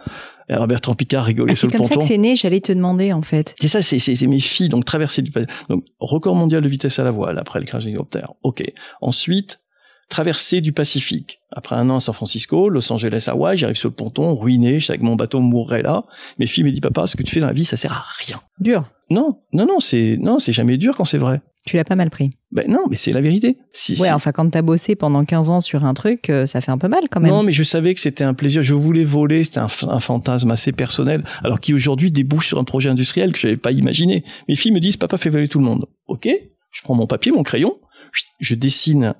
Et alors Bertrand Picard rigolait ah, sur le ponton. C'est comme ça que c'est né, j'allais te demander en fait. C'est ça, c'est, c'est, mes filles, donc traverser du donc record mondial de vitesse à la voile après le crash d'hélicoptère. Ok. Ensuite, traversée du Pacifique. Après un an à San Francisco, Los Angeles, Hawaï, j'arrive sur le ponton, ruiné, je sais que mon bateau mourrait là. Mes filles me disent, papa, ce que tu fais dans la vie, ça sert à rien. Dur. Non, non, non, c'est, non, c'est jamais dur quand c'est vrai. Tu l'as pas mal pris. Ben non, mais c'est la vérité. Si, ouais, enfin quand t'as bossé pendant 15 ans sur un truc, euh, ça fait un peu mal quand même. Non, mais je savais que c'était un plaisir. Je voulais voler, c'était un, fantasme assez personnel, alors qui aujourd'hui débouche sur un projet industriel que j'avais pas imaginé. Mes filles me disent, papa, fais voler tout le monde. Ok, je prends mon papier, mon crayon, je dessine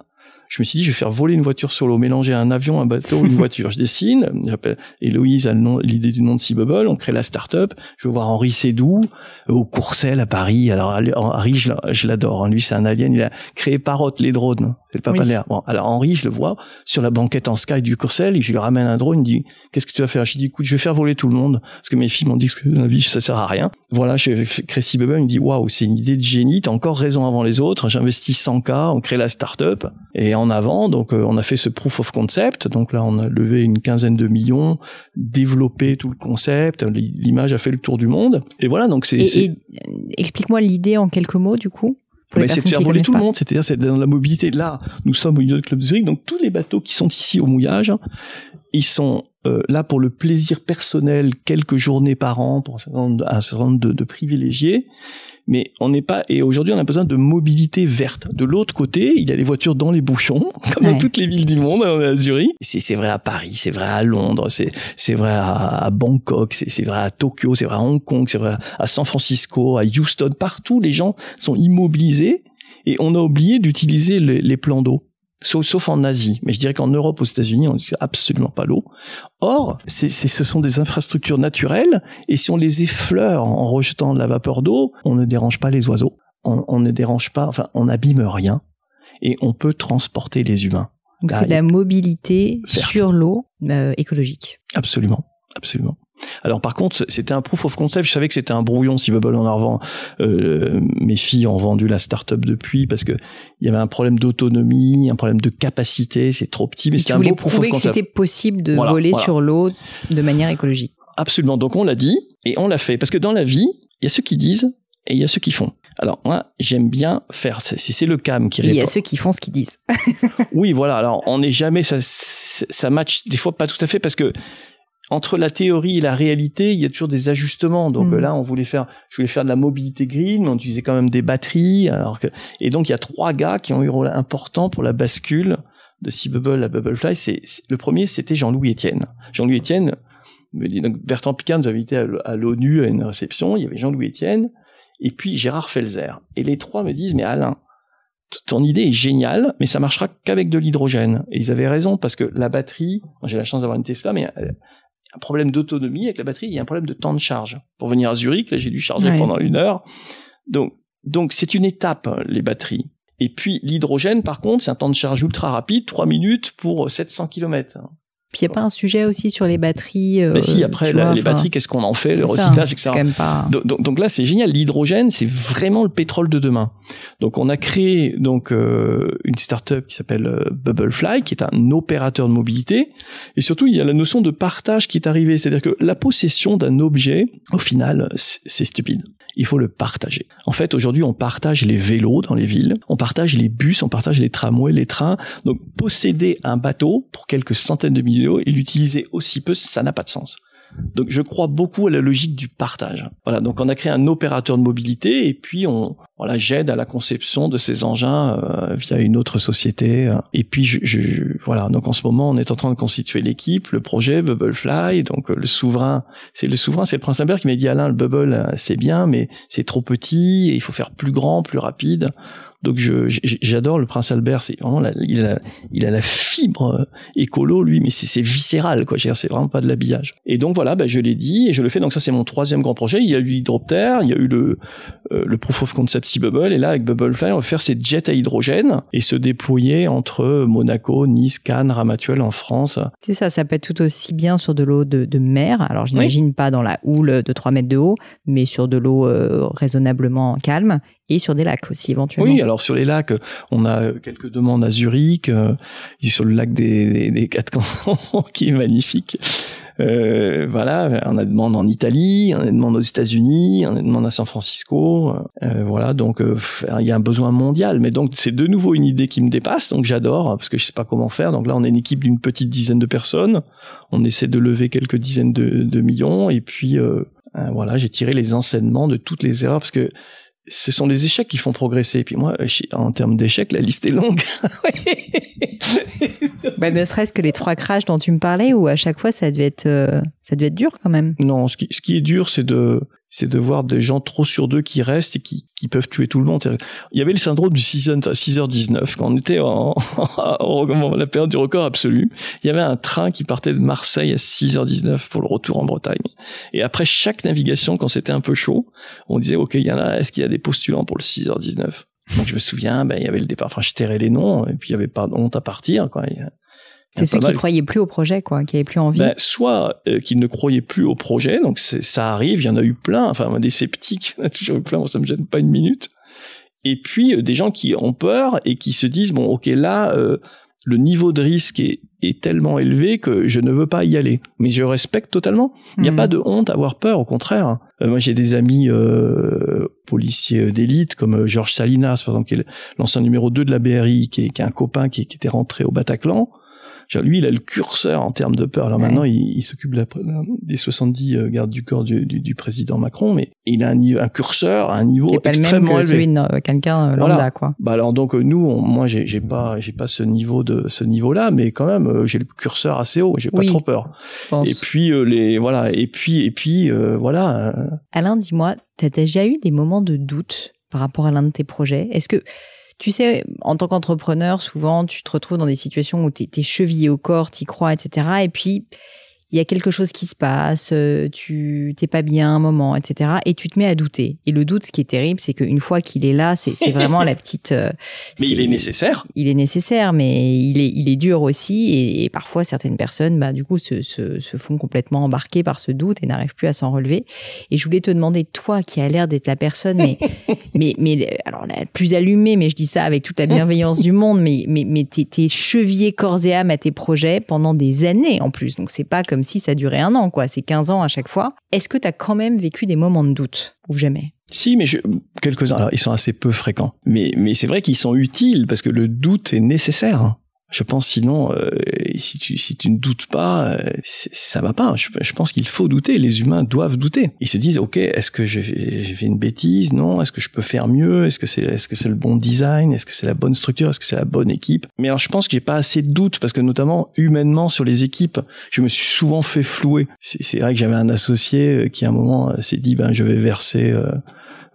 je me suis dit, je vais faire voler une voiture sur l'eau, mélanger un avion, un bateau, une voiture. Je dessine, j'appelle Héloïse a l'idée du nom de Sea Bubble, on crée la start-up. Je vais voir Henri Sédou au Courcelles à Paris. Alors Henri, je l'adore. Hein. Lui, c'est un alien. Il a créé Parotte les drones. C'est le papa de l'air. Bon, alors Henri, je le vois sur la banquette en sky du Courcelles. Et je lui ramène un drone. Il me dit, qu'est-ce que tu vas faire? Je lui dis, écoute, je vais faire voler tout le monde parce que mes filles m'ont dit que la vie ça sert à rien. Voilà, je crée Sea Bubble. Il me dit, waouh, c'est une idée de génie. T'as encore raison avant les autres. J'investis 100K. On crée la start-up et en avant. Donc, euh, on a fait ce proof of concept. Donc là, on a levé une quinzaine de millions, développé tout le concept. L'image a fait le tour du monde. Et voilà, donc c'est. Explique-moi l'idée en quelques mots, du coup. c'est de faire voler tout le monde, c'est-à-dire c'est dans la mobilité. Là, nous sommes au Yacht Club de Zurich, donc tous les bateaux qui sont ici au mouillage, ils sont euh, là pour le plaisir personnel, quelques journées par an pour un certain nombre, de privilégiés mais on n'est pas et aujourd'hui on a besoin de mobilité verte. De l'autre côté, il y a les voitures dans les bouchons, comme dans toutes les villes du monde, on est à Zurich. C'est vrai à Paris, c'est vrai à Londres, c'est c'est vrai à, Bangkok, c'est vrai à Tokyo, c'est vrai à Hong Kong, c'est vrai à San Francisco, à Houston, partout les gens sont immobilisés et on a oublié d'utiliser les plans d'eau sauf, en Asie. Mais je dirais qu'en Europe, aux États-Unis, on n'utilise absolument pas l'eau. Or, ce sont des infrastructures naturelles, et si on les effleure en rejetant de la vapeur d'eau, on ne dérange pas les oiseaux, on, ne dérange pas, enfin, on n'abîme rien, et on peut transporter les humains. Donc c'est de la mobilité sur l'eau euh, écologique. Absolument, absolument. Alors par contre, c'était un proof of concept. Je savais que c'était un brouillon si Bubble en a Euh, mes filles ont vendu la startup depuis parce que il y avait un problème d'autonomie, un problème de capacité. C'est trop petit, mais c'était un beau proof of concept. que c'était possible de voler sur l'eau de manière écologique. Absolument. Donc on l'a dit et on l'a fait parce que dans la vie, il y a ceux qui disent et il y a ceux qui font. Alors moi, j'aime bien faire. Si c'est le cam qui répond. Il y a ceux qui font ce qu'ils disent. oui, voilà. Alors on n'est jamais ça, ça match des fois pas tout à fait parce que entre la théorie et la réalité, il y a toujours des ajustements. Donc mm. là, on voulait faire, je voulais faire de la mobilité green, mais on utilisait quand même des batteries. Alors que, et donc il y a trois gars qui ont eu un rôle important pour la bascule de Sea Bubble à Bubblefly. C'est, le premier, c'était Jean-Louis Etienne. Jean-Louis Etienne me dit, donc Bertrand Picard nous a invité à, l'ONU à une réception. Il y avait Jean-Louis Etienne et puis Gérard Felzer. Et les trois me disent, mais Alain, ton idée est géniale, mais ça marchera qu'avec de l'hydrogène. Et ils avaient raison parce que la batterie, j'ai la chance d'avoir une Tesla, mais euh, un problème d'autonomie avec la batterie, il y a un problème de temps de charge. Pour venir à Zurich, là, j'ai dû charger pendant une heure. Donc, donc c'est une étape, les batteries. Et puis l'hydrogène, par contre, c'est un temps de charge ultra rapide, 3 minutes pour 700 km. Puis il n'y a pas un sujet aussi sur les batteries. Euh, Mais si, après, les batteries, qu'est-ce qu'on en fait, le recyclage, etc. Donc, donc, là, c'est génial. L'hydrogène, c'est vraiment le pétrole de demain. Donc on a créé donc euh, une startup qui s'appelle euh, Bubblefly, qui est un opérateur de mobilité. Et surtout, il y a la notion de partage qui est arrivée. C'est-à-dire que la possession d'un objet, au final, c'est stupide il faut le partager. En fait, aujourd'hui, on partage les vélos dans les villes, on partage les bus, on partage les tramways, les trains. Donc, posséder un bateau pour quelques centaines de milliers d'euros et l'utiliser aussi peu, ça n'a pas de sens. Donc je crois beaucoup à la logique du partage. Voilà, donc on a créé un opérateur de mobilité et puis on voilà j'aide à la conception de ces engins euh, via une autre société. Et puis je, je, voilà, donc en ce moment on est en train de constituer l'équipe, le projet Bubblefly. Donc le souverain, c'est le souverain, c'est le prince Albert qui m'a dit Alain, le bubble euh, c'est bien, mais c'est trop petit et il faut faire plus grand, plus rapide. Donc je j'adore le prince Albert, c'est vraiment il a il a la fibre euh, écolo lui, mais c'est viscéral quoi. C'est vraiment pas de l'habillage. Et donc voilà, bah, je l'ai dit et je le fais. Donc ça c'est mon troisième grand projet. Il y a eu l'hydroptère, il y a eu le euh, le proof of concept Sea Bubble et là avec Bubblefly on va faire ces jets à hydrogène et se déployer entre Monaco, Nice, Cannes, Ramatuelle en France. C'est ça, ça peut être tout aussi bien sur de l'eau de, de, mer. Alors je n'imagine pas dans la houle de 3 mètres de haut, mais sur de l'eau euh, raisonnablement calme et sur des lacs aussi éventuellement. Oui, alors sur les lacs, on a quelques demandes à Zurich, euh, sur le lac des, des, quatre cantons qui est magnifique. Euh, voilà, on a des demandes en Italie, on a des demandes aux États-Unis, on a des demandes à San Francisco. Euh, voilà, donc euh, il y a un besoin mondial. Mais donc c'est de nouveau une idée qui me dépasse, donc j'adore parce que je sais pas comment faire. Donc là, on est une équipe d'une petite dizaine de personnes. On essaie de lever quelques dizaines de, de millions et puis euh, voilà, j'ai tiré les enseignements de toutes les erreurs parce que ce sont les échecs qui font progresser. Et puis moi, en termes d'échecs, la liste est longue. bah, ne serait-ce que les trois crashs dont tu me parlais, où à chaque fois ça devait être, euh, ça devait être dur quand même. Non, ce qui, ce qui est dur, c'est de, c'est de voir des gens trop sur deux qui restent et qui, peuvent tuer tout le monde. Il y avait le syndrome du 6h19 quand on était en, en, la période du record absolu. Il y avait un train qui partait de Marseille à 6h19 pour le retour en Bretagne. Et après chaque navigation, quand c'était un peu chaud, on disait ok, il y en a. Est-ce qu'il y a des postulants pour le 6h19 Donc je me souviens, ben il y avait le départ. Enfin, je tairais les noms et puis il y avait pas de honte à partir. Quoi. C'est ceux qui croyaient plus au projet, quoi, qui avaient plus envie. Ben, soit euh, qu'ils ne croyaient plus au projet, donc ça arrive, il y en a eu plein, enfin des sceptiques, il y en a toujours eu plein, moi, ça me gêne pas une minute. Et puis euh, des gens qui ont peur et qui se disent bon, ok, là, euh, le niveau de risque est, est, tellement élevé que je ne veux pas y aller. Mais je respecte totalement. Il n'y a hmm. pas de honte à avoir peur, au contraire. moi, j'ai des amis policiers d'élite comme Georges Salinas, par exemple, qui est l'ancien numéro 2 de la BRI, qui est, qui est un copain qui, qui était rentré au Bataclan lui, il a le curseur en termes de peur. Alors maintenant, il, s'occupe des 70 euh, gardes du corps du, du, président Macron, mais il a un, un curseur à un niveau pas extrêmement le même que élevé. quelqu'un euh, lambda, quoi. Bah alors donc nous, moi, j'ai, pas, j'ai pas ce niveau de ce niveau-là, mais quand même, euh, j'ai le curseur assez haut. J'ai pas trop peur. Et puis les voilà, et puis et puis voilà. Alain, dis-moi, t'as déjà eu des moments de doute par rapport à l'un de tes projets? Est-ce que tu sais, en tant qu'entrepreneur, souvent, tu te retrouves dans des situations où tu es, chevillé au corps, tu crois, etc. Et puis, il y a quelque chose qui se passe, euh, tu t'es pas bien un moment, etc. Et tu te mets à douter. Et le doute, ce qui est terrible, c'est qu'une fois qu'il est là, c'est vraiment la petite. Euh, mais il est nécessaire. Il est nécessaire, mais il est, il est dur aussi. Et, parfois, certaines personnes, bah, du coup, se, se, se font complètement embarquer par ce doute et n'arrivent plus à s'en relever. Et je voulais te demander, toi, qui as l'air d'être la personne, mais, mais, mais, alors la plus allumée, mais je dis ça avec toute la bienveillance du monde, mais, mais, mais t'es chevillé corps et âme à tes projets pendant des années en plus. Donc c'est pas comme si ça durait un an, quoi. C'est 15 ans à chaque fois. Est-ce que tu as quand même vécu des moments de doute ou jamais? Si, mais quelques-uns. Alors, ils sont assez peu fréquents. Mais, mais c'est vrai qu'ils sont utiles parce que le doute est nécessaire. Je pense sinon, euh, si, tu, ne doutes pas, euh, ça va pas. Je, pense qu'il faut douter. Les humains doivent douter. Ils se disent, ok, est-ce que j'ai fait une bêtise? Non. Est-ce que je peux faire mieux? Est-ce que c'est est-ce que c'est le bon design? Est-ce que c'est la bonne structure? Est-ce que c'est la bonne équipe? Mais alors, je pense que j'ai pas assez de doutes parce que notamment humainement sur les équipes, je me suis souvent fait flouer. C'est vrai que j'avais un associé euh, qui à un moment s'est dit, ben je vais verser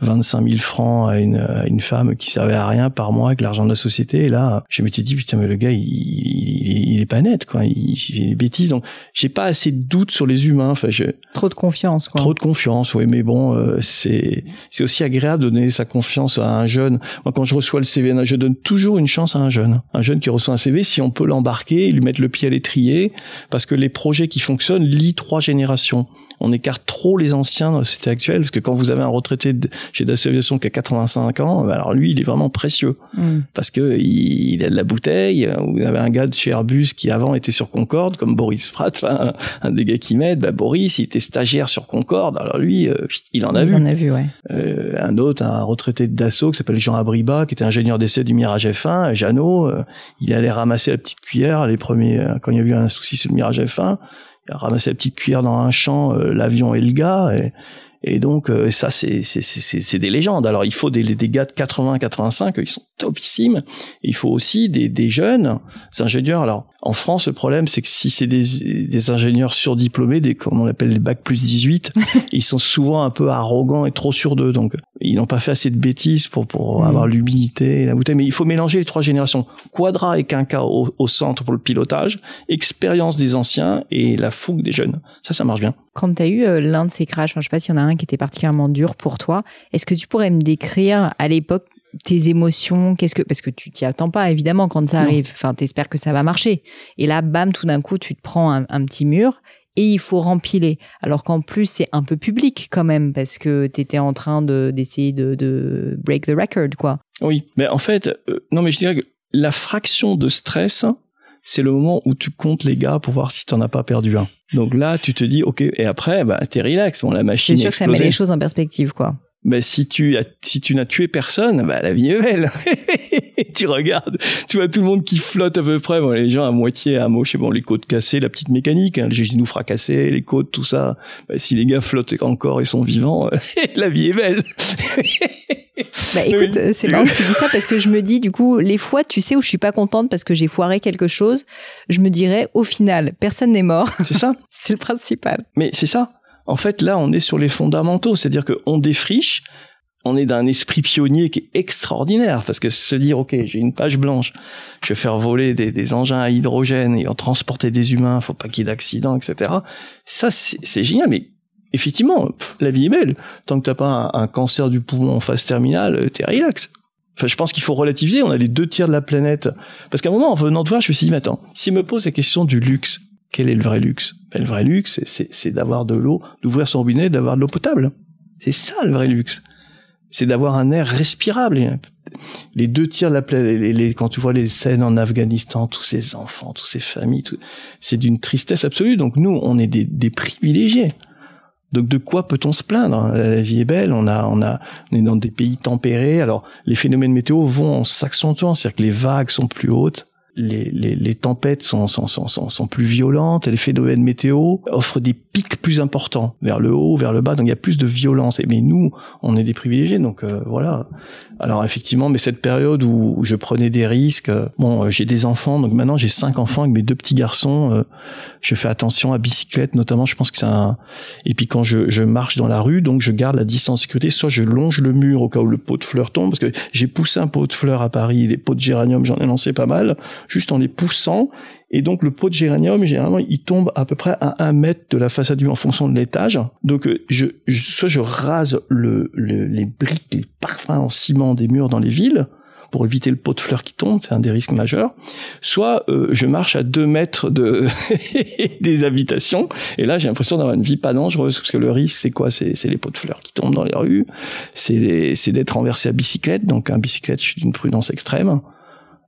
25 000 francs à une, à une femme qui servait à rien par mois avec l'argent de la société. Et là, je m'étais dit, putain, mais le gars, il, il, il est pas net, quoi. Il, fait des bêtises. Donc, j'ai pas assez de doutes sur les humains. Enfin, je... Trop de confiance, quoi. Trop de confiance, oui. Mais bon, euh, c'est, c'est aussi agréable de donner sa confiance à un jeune. Moi, quand je reçois le CV, je donne toujours une chance à un jeune. Un jeune qui reçoit un CV, si on peut l'embarquer et lui mettre le pied à l'étrier, parce que les projets qui fonctionnent lient trois générations on écarte trop les anciens dans la société actuelle, parce que quand vous avez un retraité chez d'association qui a 85 ans, bah alors lui, il est vraiment précieux, mm. parce que il, a de la bouteille. Vous avez un gars de chez Airbus qui avant était sur Concorde, comme Boris Pratt, un, des gars qui m'aide. Bah, Boris, il était stagiaire sur Concorde, alors lui, euh, il en a vu. Il en a vu, ouais. Euh, un autre, un retraité de Dassault qui s'appelle Jean Abriba, qui était ingénieur d'essai du Mirage F1, Jeannot, euh, il allait ramasser la petite cuillère les premiers quand il y a eu un souci sur le Mirage F1 ramassé la petite cuillère dans un champ, euh, l'avion et le gars. Et, et donc euh, ça c'est c'est des légendes. Alors il faut des, des gars de 80 85 ils sont topissimes. il faut aussi des, des jeunes ingénieurs. Alors en France le problème c'est que si c'est des, des ingénieurs surdiplômés, des comme on appelle les bacs plus 18, ils sont souvent un peu arrogants et trop sûrs d'eux. Donc ils n'ont pas fait assez de bêtises pour pour mmh. avoir l'humilité et la bouteille. Mais il faut mélanger les trois générations. Quadra et Quinca au, au centre pour le pilotage, expérience des anciens et la fougue des jeunes. Ça ça marche bien. Quand tu as eu euh, l'un de ces crashs, enfin, je sais pas s'il y en a un qui était particulièrement dur pour toi, est-ce que tu pourrais me décrire à l'époque tes émotions, qu'est-ce que parce que tu t'y attends pas évidemment quand ça arrive. Enfin, t'espères que ça va marcher. Et là, bam, tout d'un coup, tu te prends un, petit mur et il faut rempiler. Alors qu'en plus, c'est un peu public quand même parce que tu étais en train de d'essayer de, de break the record, quoi. Oui, mais en fait, euh, non, mais je dirais que la fraction de stress, c'est le moment où tu comptes les gars pour voir si t'en as pas perdu un. Donc là, tu te dis, ok, et après, bah, t'es relax. Bon, la machine. C'est sûr que ça met les choses en perspective, quoi. Mais si tu as, si tu n'as tué personne, bah la vie est belle. tu regardes, tu vois tout le monde qui flotte à peu près. Bon, les gens à moitié à moche, bon les côtes cassées, la petite mécanique, hein, les genoux fracassés, les côtes, tout ça. Bah, si les gars flottent encore et sont vivants, la vie est belle. bah écoute, c'est marrant que tu dis ça parce que je me dis du coup, les fois, tu sais où je suis pas contente parce que j'ai foiré quelque chose, je me dirais au final, personne n'est mort. C'est ça. c'est le principal. Mais c'est ça En fait, là, on est sur les fondamentaux, c'est-à-dire qu'on défriche, on est d'un esprit pionnier qui est extraordinaire. Parce que se dire ok j'ai une page blanche je vais faire voler des, engins à hydrogène et en transporter des humains faut pas qu'il y ait d'accidents etc ça c'est génial. Mais effectivement la vie est belle. Tant que t'as pas un, cancer du poumon en phase terminale t'es relax. Enfin, je pense qu'il faut relativiser. On a les deux tiers de la planète. Parce qu'à un moment, en venant de voir, je me suis dit, mais attends, s'il me pose la question du luxe, quel est le vrai luxe? Ben, Le vrai luxe, c'est d'avoir de l'eau, d'ouvrir son robinet, d'avoir de l'eau potable. C'est ça le vrai luxe c'est d'avoir un air respirable. Les deux tiers de la planète, les, quand tu vois les scènes en Afghanistan, tous ces enfants, toutes ces familles, c'est d'une tristesse absolue. Donc nous, on est des, des privilégiés. Donc de quoi peut-on se plaindre? La vie est belle, on a, on a, on est dans des pays tempérés. Alors les phénomènes météo vont en s'accentuant, c'est-à-dire que les vagues sont plus hautes, les, les, les tempêtes sont, sont, sont, sont, plus violentes, les phénomènes météo offrent des pics plus importants vers le haut, vers le bas, donc il y a plus de violence. Et mais nous, on est des privilégiés, donc euh, voilà. Alors effectivement, mais cette période où, je prenais des risques, euh, bon, euh, j'ai des enfants, donc maintenant j'ai cinq enfants avec mes deux petits garçons. je fais attention à bicyclette, notamment. Je pense que c'est un. Et puis quand je, je marche dans la rue, donc je garde la distance sécurité. Soit je longe le mur au cas où le pot de fleurs tombe, parce que j'ai poussé un pot de fleurs à Paris, les pots de géranium, j'en ai lancé pas mal juste en les poussant. Et donc le pot de géranium, généralement, il tombe à peu près à un mètre de la façade du en fonction de l'étage. Donc euh, je, soit je rase le, les briques, les parfums en ciment des murs dans les villes pour éviter le pot de fleurs qui tombe, c'est un des risques majeurs. Soit euh, je marche à deux mètres de des habitations, et là j'ai l'impression d'avoir une vie pas dangereuse, parce que le risque c'est quoi? C'est les pots de fleurs qui tombent dans les rues, c'est d'être renversé à bicyclette, donc un bicyclette je suis d'une prudence extrême.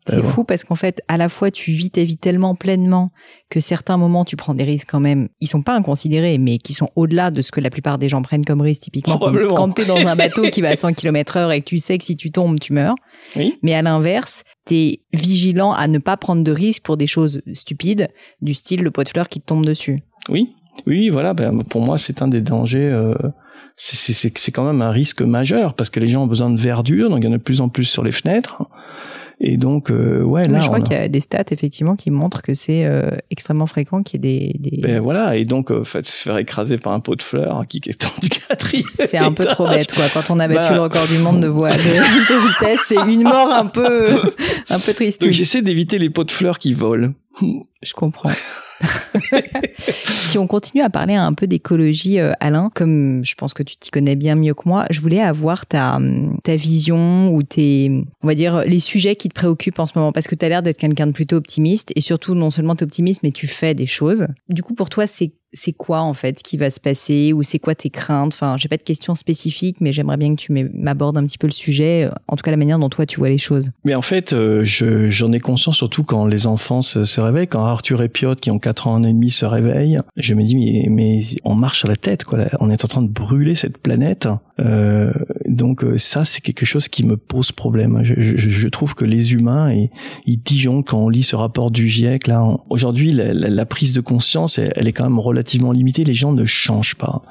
C'est fou parce qu'en fait, à la fois tu vis ta vie tellement pleinement que certains moments tu prends des risques quand même, ils sont pas inconsidérés, mais qui sont au-delà de ce que la plupart des gens prennent comme risque. Typiquement, quand tu es dans un bateau qui va à 100 km heure et que tu sais que si tu tombes, tu meurs. Oui. Mais à l'inverse, tu es vigilant à ne pas prendre de risques pour des choses stupides, du style le pot de fleurs qui te tombe dessus. Oui, oui, voilà. Ben, pour moi, c'est un des dangers. Euh c'est quand même un risque majeur parce que les gens ont besoin de verdure, donc il y en a de plus en plus sur les fenêtres. Et donc, euh, ouais, là. je crois qu'il y a des stats, effectivement, qui montrent que c'est euh, extrêmement fréquent qu'il y ait des. des... Ben voilà, et donc, en fait, se faire écraser par un pot de fleurs qui est tendu C'est un peu trop bête, quoi. Quand on a battu bah. le record du monde de voie de, de vitesse, c'est une mort un peu, un peu triste. Donc, j'essaie d'éviter les pots de fleurs qui volent. Je comprends. si on continue à parler un peu d'écologie, euh, Alain, comme je pense que tu t'y connais bien mieux que moi, je voulais avoir ta, ta vision ou tes, on va dire, les sujets qui te préoccupent en ce moment, parce que tu as l'air d'être quelqu'un de plutôt optimiste, et surtout, non seulement tu optimiste, mais tu fais des choses. Du coup, pour toi, c'est c'est quoi en fait qui va se passer ou c'est quoi tes craintes? Enfin, j'ai pas de questions spécifiques, mais j'aimerais bien que tu m'abordes un petit peu le sujet, euh, en tout cas la manière dont toi tu vois les choses. Mais en fait, euh, j'en ai conscience surtout quand les enfants se, réveillent, quand Arthur et Piotr qui ont 4 ans et demi se réveillent, je me dis mais, mais on marche sur la tête quoi, on est en train de brûler cette planète. Euh, donc euh, ça c'est quelque chose qui me pose problème. Je, je, je trouve que les humains ils, ils disjonctent quand on lit ce rapport du GIEC là. Aujourd'hui la, la, prise de conscience elle, elle est quand même relativement relativement limité, les gens ne changent pas.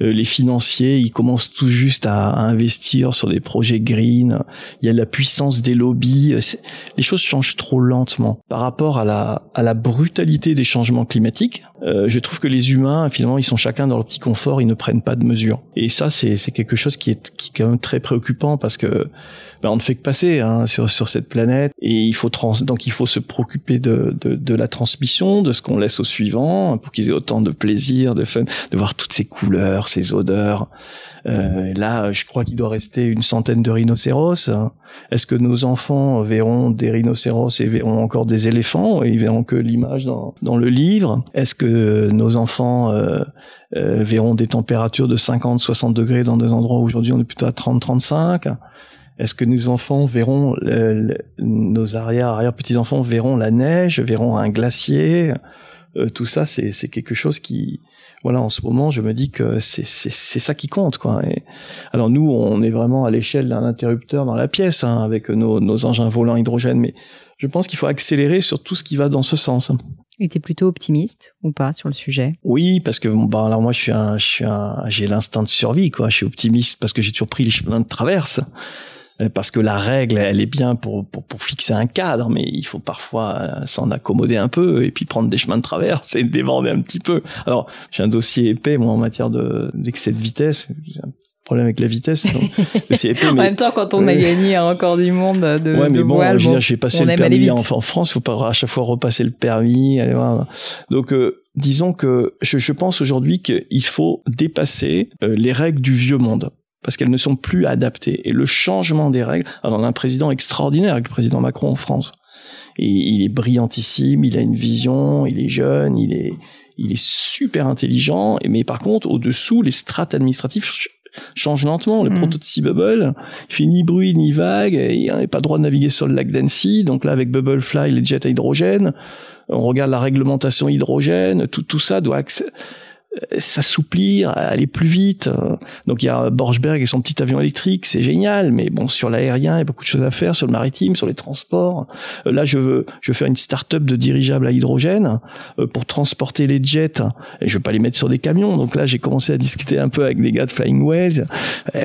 Euh, les financiers, ils commencent tout juste à, investir sur des projets green. Il y a la puissance des lobbies. Les choses changent trop lentement par rapport à la à la brutalité des changements climatiques. Euh, je trouve que les humains, finalement, ils sont chacun dans leur petit confort, ils ne prennent pas de mesures. Et ça, c'est quelque chose qui est qui est quand même très préoccupant parce que ben, on ne fait que passer hein, sur sur cette planète et il faut trans donc il faut se préoccuper de de, de la transmission, de ce qu'on laisse aux suivants pour qu'ils aient autant de plaisir, de fun, de voir toutes ces couleurs, ces odeurs. Euh, là, je crois qu'il doit rester une centaine de rhinocéros. Est-ce que nos enfants verront des rhinocéros et verront encore des éléphants et ils verront que l'image dans, dans le livre? Est-ce que nos enfants euh, euh, verront des températures de 50-60 degrés dans des endroits où aujourd'hui on est plutôt à 30-35 est-ce que nos enfants verront, nos arrière arrière petits enfants verront la neige, verront un glacier euh, tout ça, c'est quelque chose qui, voilà, en ce moment, je me dis que c'est ça qui compte, quoi. Et, alors nous, on est vraiment à l'échelle d'un interrupteur dans la pièce, hein, avec nos, nos engins volants hydrogène, mais je pense qu'il faut accélérer sur tout ce qui va dans ce sens. Et t'es plutôt optimiste ou pas sur le sujet? Oui, parce que bon, bah alors moi je suis un, je suis un, j'ai l'instinct de survie quoi. Je suis optimiste parce que j'ai toujours pris les chemins de traverse. Euh, parce que la règle, elle est bien pour, pour, pour fixer un cadre, mais il faut parfois euh, s'en accommoder un peu et puis prendre des chemins de travers, c'est déborder un petit peu. Alors, j'ai un dossier épais, moi, en matière de, d'excès de vitesse. J'ai un problème avec la vitesse. épais, en même temps, quand on a gagné un record du monde de, ouais, mais bon, voile, j'ai passé le permis en, en, France, il faut pas à chaque fois repasser le permis, aller voir. Donc, euh, disons que je, je pense aujourd'hui qu'il faut dépasser les règles du vieux monde parce qu'elles ne sont plus adaptées. Et le changement des règles, alors on a un président extraordinaire, le président Macron en France. Et il est brillantissime, il a une vision, il est jeune, il est, il est super intelligent. Mais par contre, au-dessous, les strates administratives changent lentement. Le mmh. prototype Bubble, il fait ni bruit ni vague, il n'a pas le droit de naviguer sur le lac d'Annecy. Donc là, avec Bubblefly, les jets à hydrogène, on regarde la réglementation hydrogène, tout, tout ça doit s'assouplir, aller plus vite. Donc il y a Borchberg et son petit avion électrique, c'est génial, mais bon sur l'aérien, il y a beaucoup de choses à faire, sur le maritime, sur les transports. Euh, là, je veux, je veux faire une start-up de dirigeables à hydrogène euh, pour transporter les jets. Et je veux pas les mettre sur des camions. Donc là, j'ai commencé à discuter un peu avec les gars de Flying Whales.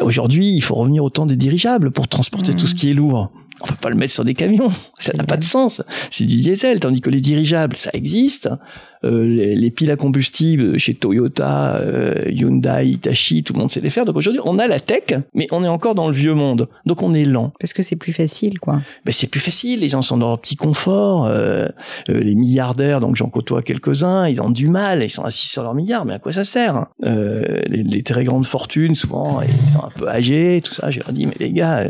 Aujourd'hui, il faut revenir au temps des dirigeables pour transporter tout ce qui est lourd on peut pas le mettre sur des camions, ça n'a pas de sens. C'est du diesel, tandis que les dirigeables, ça existe. Euh, les, piles à combustible chez Toyota, euh, Hyundai, Hitachi, tout le monde sait les faire. Donc aujourd'hui, on a la tech, mais on est encore dans le vieux monde. Donc on est lent. Parce que c'est plus facile, quoi. Ben c'est plus facile. Les gens sont dans leur petit confort. Euh, les milliardaires, donc j'en côtoie quelques-uns, ils ont du mal. Ils sont assis sur leur milliards. Mais à quoi ça sert hein? Les, les, très grandes fortunes, souvent, ils sont un peu âgés, tout ça. J'ai dit, mais les gars,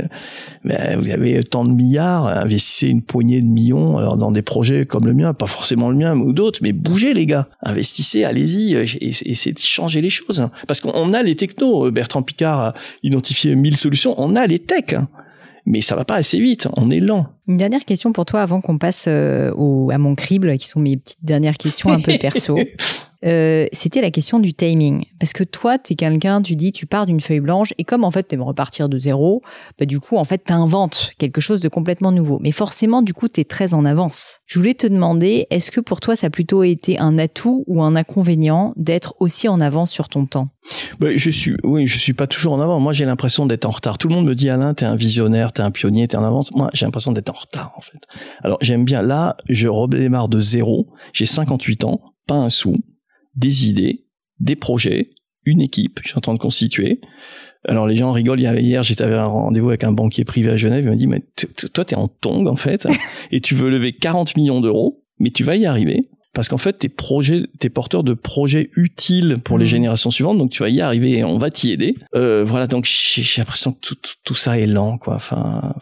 ben, vous avez tant de milliards, investissez une poignée de millions alors dans des projets comme le mien, pas forcément le mien ou d'autres, mais bougez les gars. Investissez, allez-y, euh, et essayez de changer les choses. Parce qu'on a les technos. Euh, Bertrand Picard a identifié mille solutions. On a les techs. Hein. Mais ça va pas assez vite. On est lent. Une dernière question pour toi avant qu'on passe euh, au, à mon crible, qui sont mes petites dernières questions un peu perso. Euh, c'était la question du timing. Parce que toi, tu es quelqu'un, tu dis, tu pars d'une feuille blanche, et comme en fait, tu aimes repartir de zéro, bah, du coup, en fait, tu inventes quelque chose de complètement nouveau. Mais forcément, du coup, tu es très en avance. Je voulais te demander, est-ce que pour toi, ça a plutôt été un atout ou un inconvénient d'être aussi en avance sur ton temps? Bah, je suis, oui, je suis pas toujours en avance. Moi, j'ai l'impression d'être en retard. Tout le monde me dit, Alain, t'es un visionnaire, t'es un pionnier, t'es en avance. Moi, j'ai l'impression d'être en retard, en fait. Alors, j'aime bien. Là, je redémarre de zéro. J'ai 58 ans, pas un sou des idées, des projets, une équipe, je suis en train de constituer. Alors les gens rigolent. Hier, j'étais à un rendez-vous avec un banquier privé à Genève. Il m'a dit, mais toi, t'es en tongue en fait, et tu veux lever 40 millions d'euros, mais tu vas y arriver. Parce qu'en fait, tes projets, t'es porteur de projets utiles pour les mmh. générations suivantes, donc tu vas y arriver et on va t'y aider. Euh, voilà, donc j'ai l'impression que tout, tout, ça est lent, quoi. Enfin,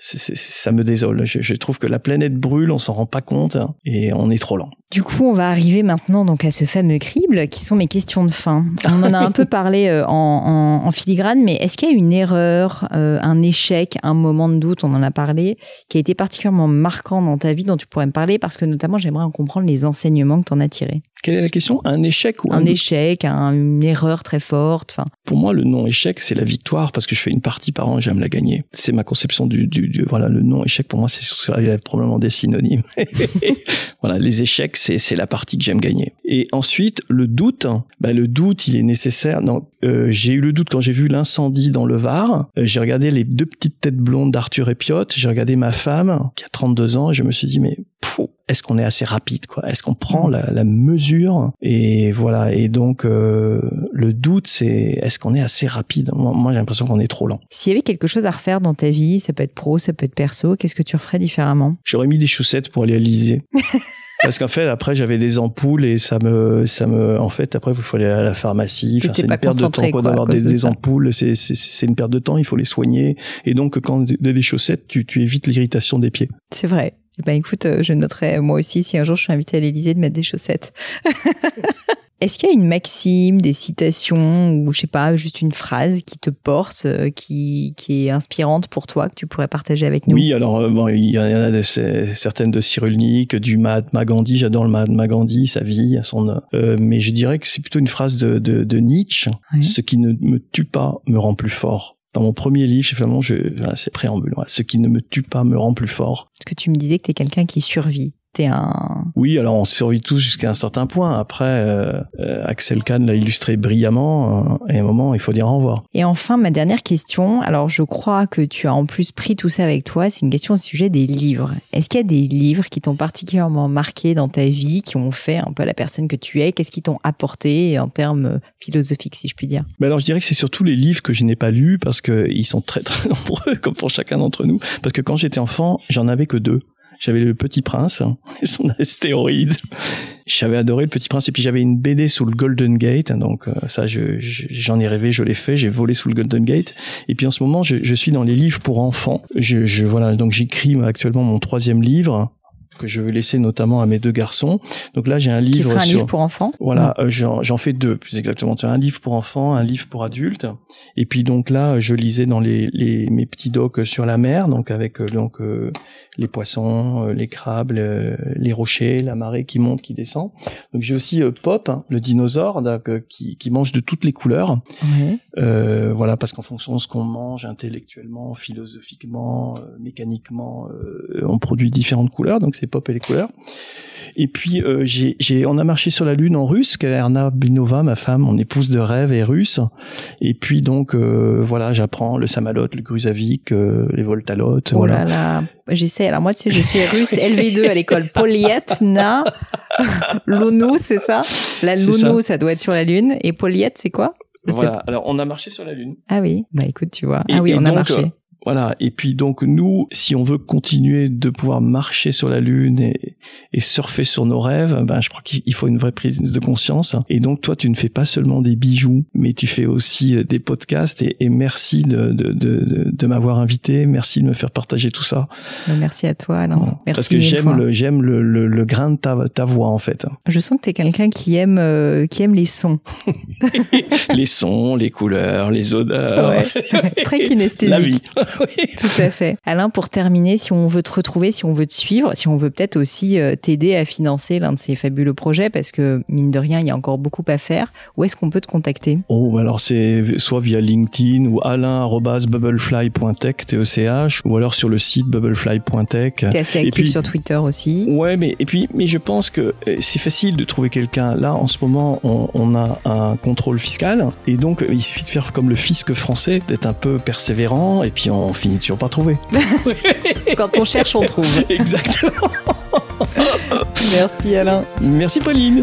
ça me désole. Je, je, trouve que la planète brûle, on s'en rend pas compte et on est trop lent. Du coup, on va arriver maintenant donc à ce fameux crible qui sont mes questions de fin. On en a un peu parlé euh, en, en, filigrane, mais est-ce qu'il y a une erreur, euh, un échec, un moment de doute, on en a parlé, qui a été particulièrement marquant dans ta vie dont tu pourrais me parler parce que notamment j'aimerais en comprendre les enseignements que tu en as tirés. Quelle est la question? Un échec ou un, un échec, une erreur très forte. Enfin. Pour moi, le non échec, c'est la victoire parce que je fais une partie par an et j'aime la gagner. C'est ma conception du, du, voilà le non échec pour moi, c'est probablement des synonymes. voilà, les échecs c'est la partie que j'aime gagner. Et ensuite, le doute, bah, le doute, il est nécessaire. Donc, euh, j'ai eu le doute quand j'ai vu l'incendie dans le Var. Euh, j'ai regardé les deux petites têtes blondes d'Arthur et Piot. J'ai regardé ma femme qui a 32 ans et je me suis dit mais est-ce qu'on est assez rapide quoi? Est-ce qu'on prend la, la, mesure? Et voilà. Et donc euh, le doute, c'est est-ce qu'on est assez rapide? Moi, moi j'ai l'impression qu'on est trop lent. S'il y avait quelque chose à refaire dans ta vie, ça peut être pro, ça peut être perso. Qu'est-ce que tu referais différemment? J'aurais mis des chaussettes pour aller à l'Élysée. parce qu'en fait après j'avais des ampoules et ça me ça me en fait après il faut aller à la pharmacie enfin, c'est une perte de temps quoi, d'avoir des, des ampoules c'est c'est une perte de temps il faut les soigner et donc quand tu as des chaussettes tu tu évites l'irritation des pieds c'est vrai ben écoute euh, je noterai moi aussi si un jour je suis invitée à l'Élysée de mettre des chaussettes Est-ce qu'il y a une maxime, des citations ou je sais pas, juste une phrase qui te porte, euh, qui, qui est inspirante pour toi que tu pourrais partager avec nous? Oui, alors euh, bon, il y en a des, certaines de Cyrulnik, du Mahatma Gandhi. J'adore le Mahatma Gandhi, sa vie, son. Euh, mais je dirais que c'est plutôt une phrase de, de, de Nietzsche. Ce qui ne me tue pas me rend plus fort. Dans mon premier livre, Flamand, je, c'est préambule. Ce qui ne me tue pas me rend plus fort. Parce que tu me disais que tu es quelqu'un qui survit T'es un. Oui, alors on survit tous jusqu'à un certain point. Après, euh, euh, Axel Kahn l'a illustré brillamment. et à un moment, il faut dire au revoir. Et enfin, ma dernière question. Alors, je crois que tu as en plus pris tout ça avec toi. C'est une question au sujet des livres. Est-ce qu'il y a des livres qui t'ont particulièrement marqué dans ta vie, qui ont fait un peu la personne que tu es? Qu'est-ce qui t'ont apporté en termes philosophiques, si je puis dire? Mais alors, je dirais que c'est surtout les livres que je n'ai pas lus parce qu'ils sont très très nombreux, comme pour chacun d'entre nous. Parce que quand j'étais enfant, j'en avais que deux. J'avais le Petit Prince et son astéroïde. J'avais adoré le Petit Prince et puis j'avais une BD sous le Golden Gate. Donc euh, ça, j'en ai rêvé, je l'ai fait. J'ai volé sous le Golden Gate. Et puis en ce moment, je, je suis dans les livres pour enfants. Je, je voilà, donc j'écris actuellement mon troisième livre que je vais laisser notamment à mes deux garçons. Donc là, j'ai un livre. Qui sera un livre pour enfants. Voilà, euh, j'en fais deux plus exactement. Un livre pour enfants, un livre pour adultes. Et puis donc là, je lisais dans les, les mes petits docs sur la mer, donc avec euh, donc euh, les poissons, les crabes, les rochers, la marée qui monte, qui descend. Donc j'ai aussi Pop, hein, le dinosaure, qui, qui mange de toutes les couleurs. Voilà, parce qu'en fonction de ce qu'on mange intellectuellement, philosophiquement, mécaniquement, on produit différentes couleurs. Donc c'est pop et les couleurs. Et puis euh, j'ai, j'ai, on a marché sur la lune en russe. Erna Binova, ma femme, mon épouse de rêve, est russe. Et puis donc euh, voilà, j'apprends le samalot, le gruzavik, euh, les voltalotes. Oh voilà. là là, j'essaie. Alors moi, tu sais, j'ai fait russe LV2 à l'école Polietna. Lono, c'est ça? La Lono, ça. doit être sur la lune. Et Poliet, c'est quoi? Voilà. Alors on a marché sur la lune. Ah oui. Bah écoute, tu vois. ah oui, on a marché. Voilà. Et puis donc nous, si on veut continuer de pouvoir marcher sur la lune et, et surfer sur nos rêves, ben je crois qu'il faut une vraie prise de conscience. Et donc toi, tu ne fais pas seulement des bijoux, mais tu fais aussi euh, des podcasts. Et, et merci de, de, de, de m'avoir invité. Merci de me faire partager tout ça. Ben, merci à toi, Alain. Merci Parce que j'aime le j'aime le, le, grain de ta, ta voix en fait. Je sens que tu es quelqu'un qui aime euh, qui aime les sons. les sons, les couleurs, les odeurs. Ouais. Très kinesthésique. La vie. Tout à fait. Alain, pour terminer, si on veut te retrouver, si on veut te suivre, si on veut peut-être aussi euh, t'aider à financer l'un de ces fabuleux projets, parce que mine de rien, il y a encore beaucoup à faire, où est-ce qu'on peut te contacter? Oh, bah alors c'est soit via LinkedIn ou alain.bubblefly.tech, T-E-C-H, ou alors sur le site bubblefly.tech. T'es assez actif sur Twitter aussi. Ouais, mais et puis, mais je pense que euh, c'est facile de trouver quelqu'un. Là, en ce moment, on, on a un contrôle fiscal, et donc il suffit de faire comme le fisc français, d'être un peu persévérant, et puis on on finit toujours par trouver. Quand on cherche, on trouve. Exactement. Merci Alain. Merci Pauline.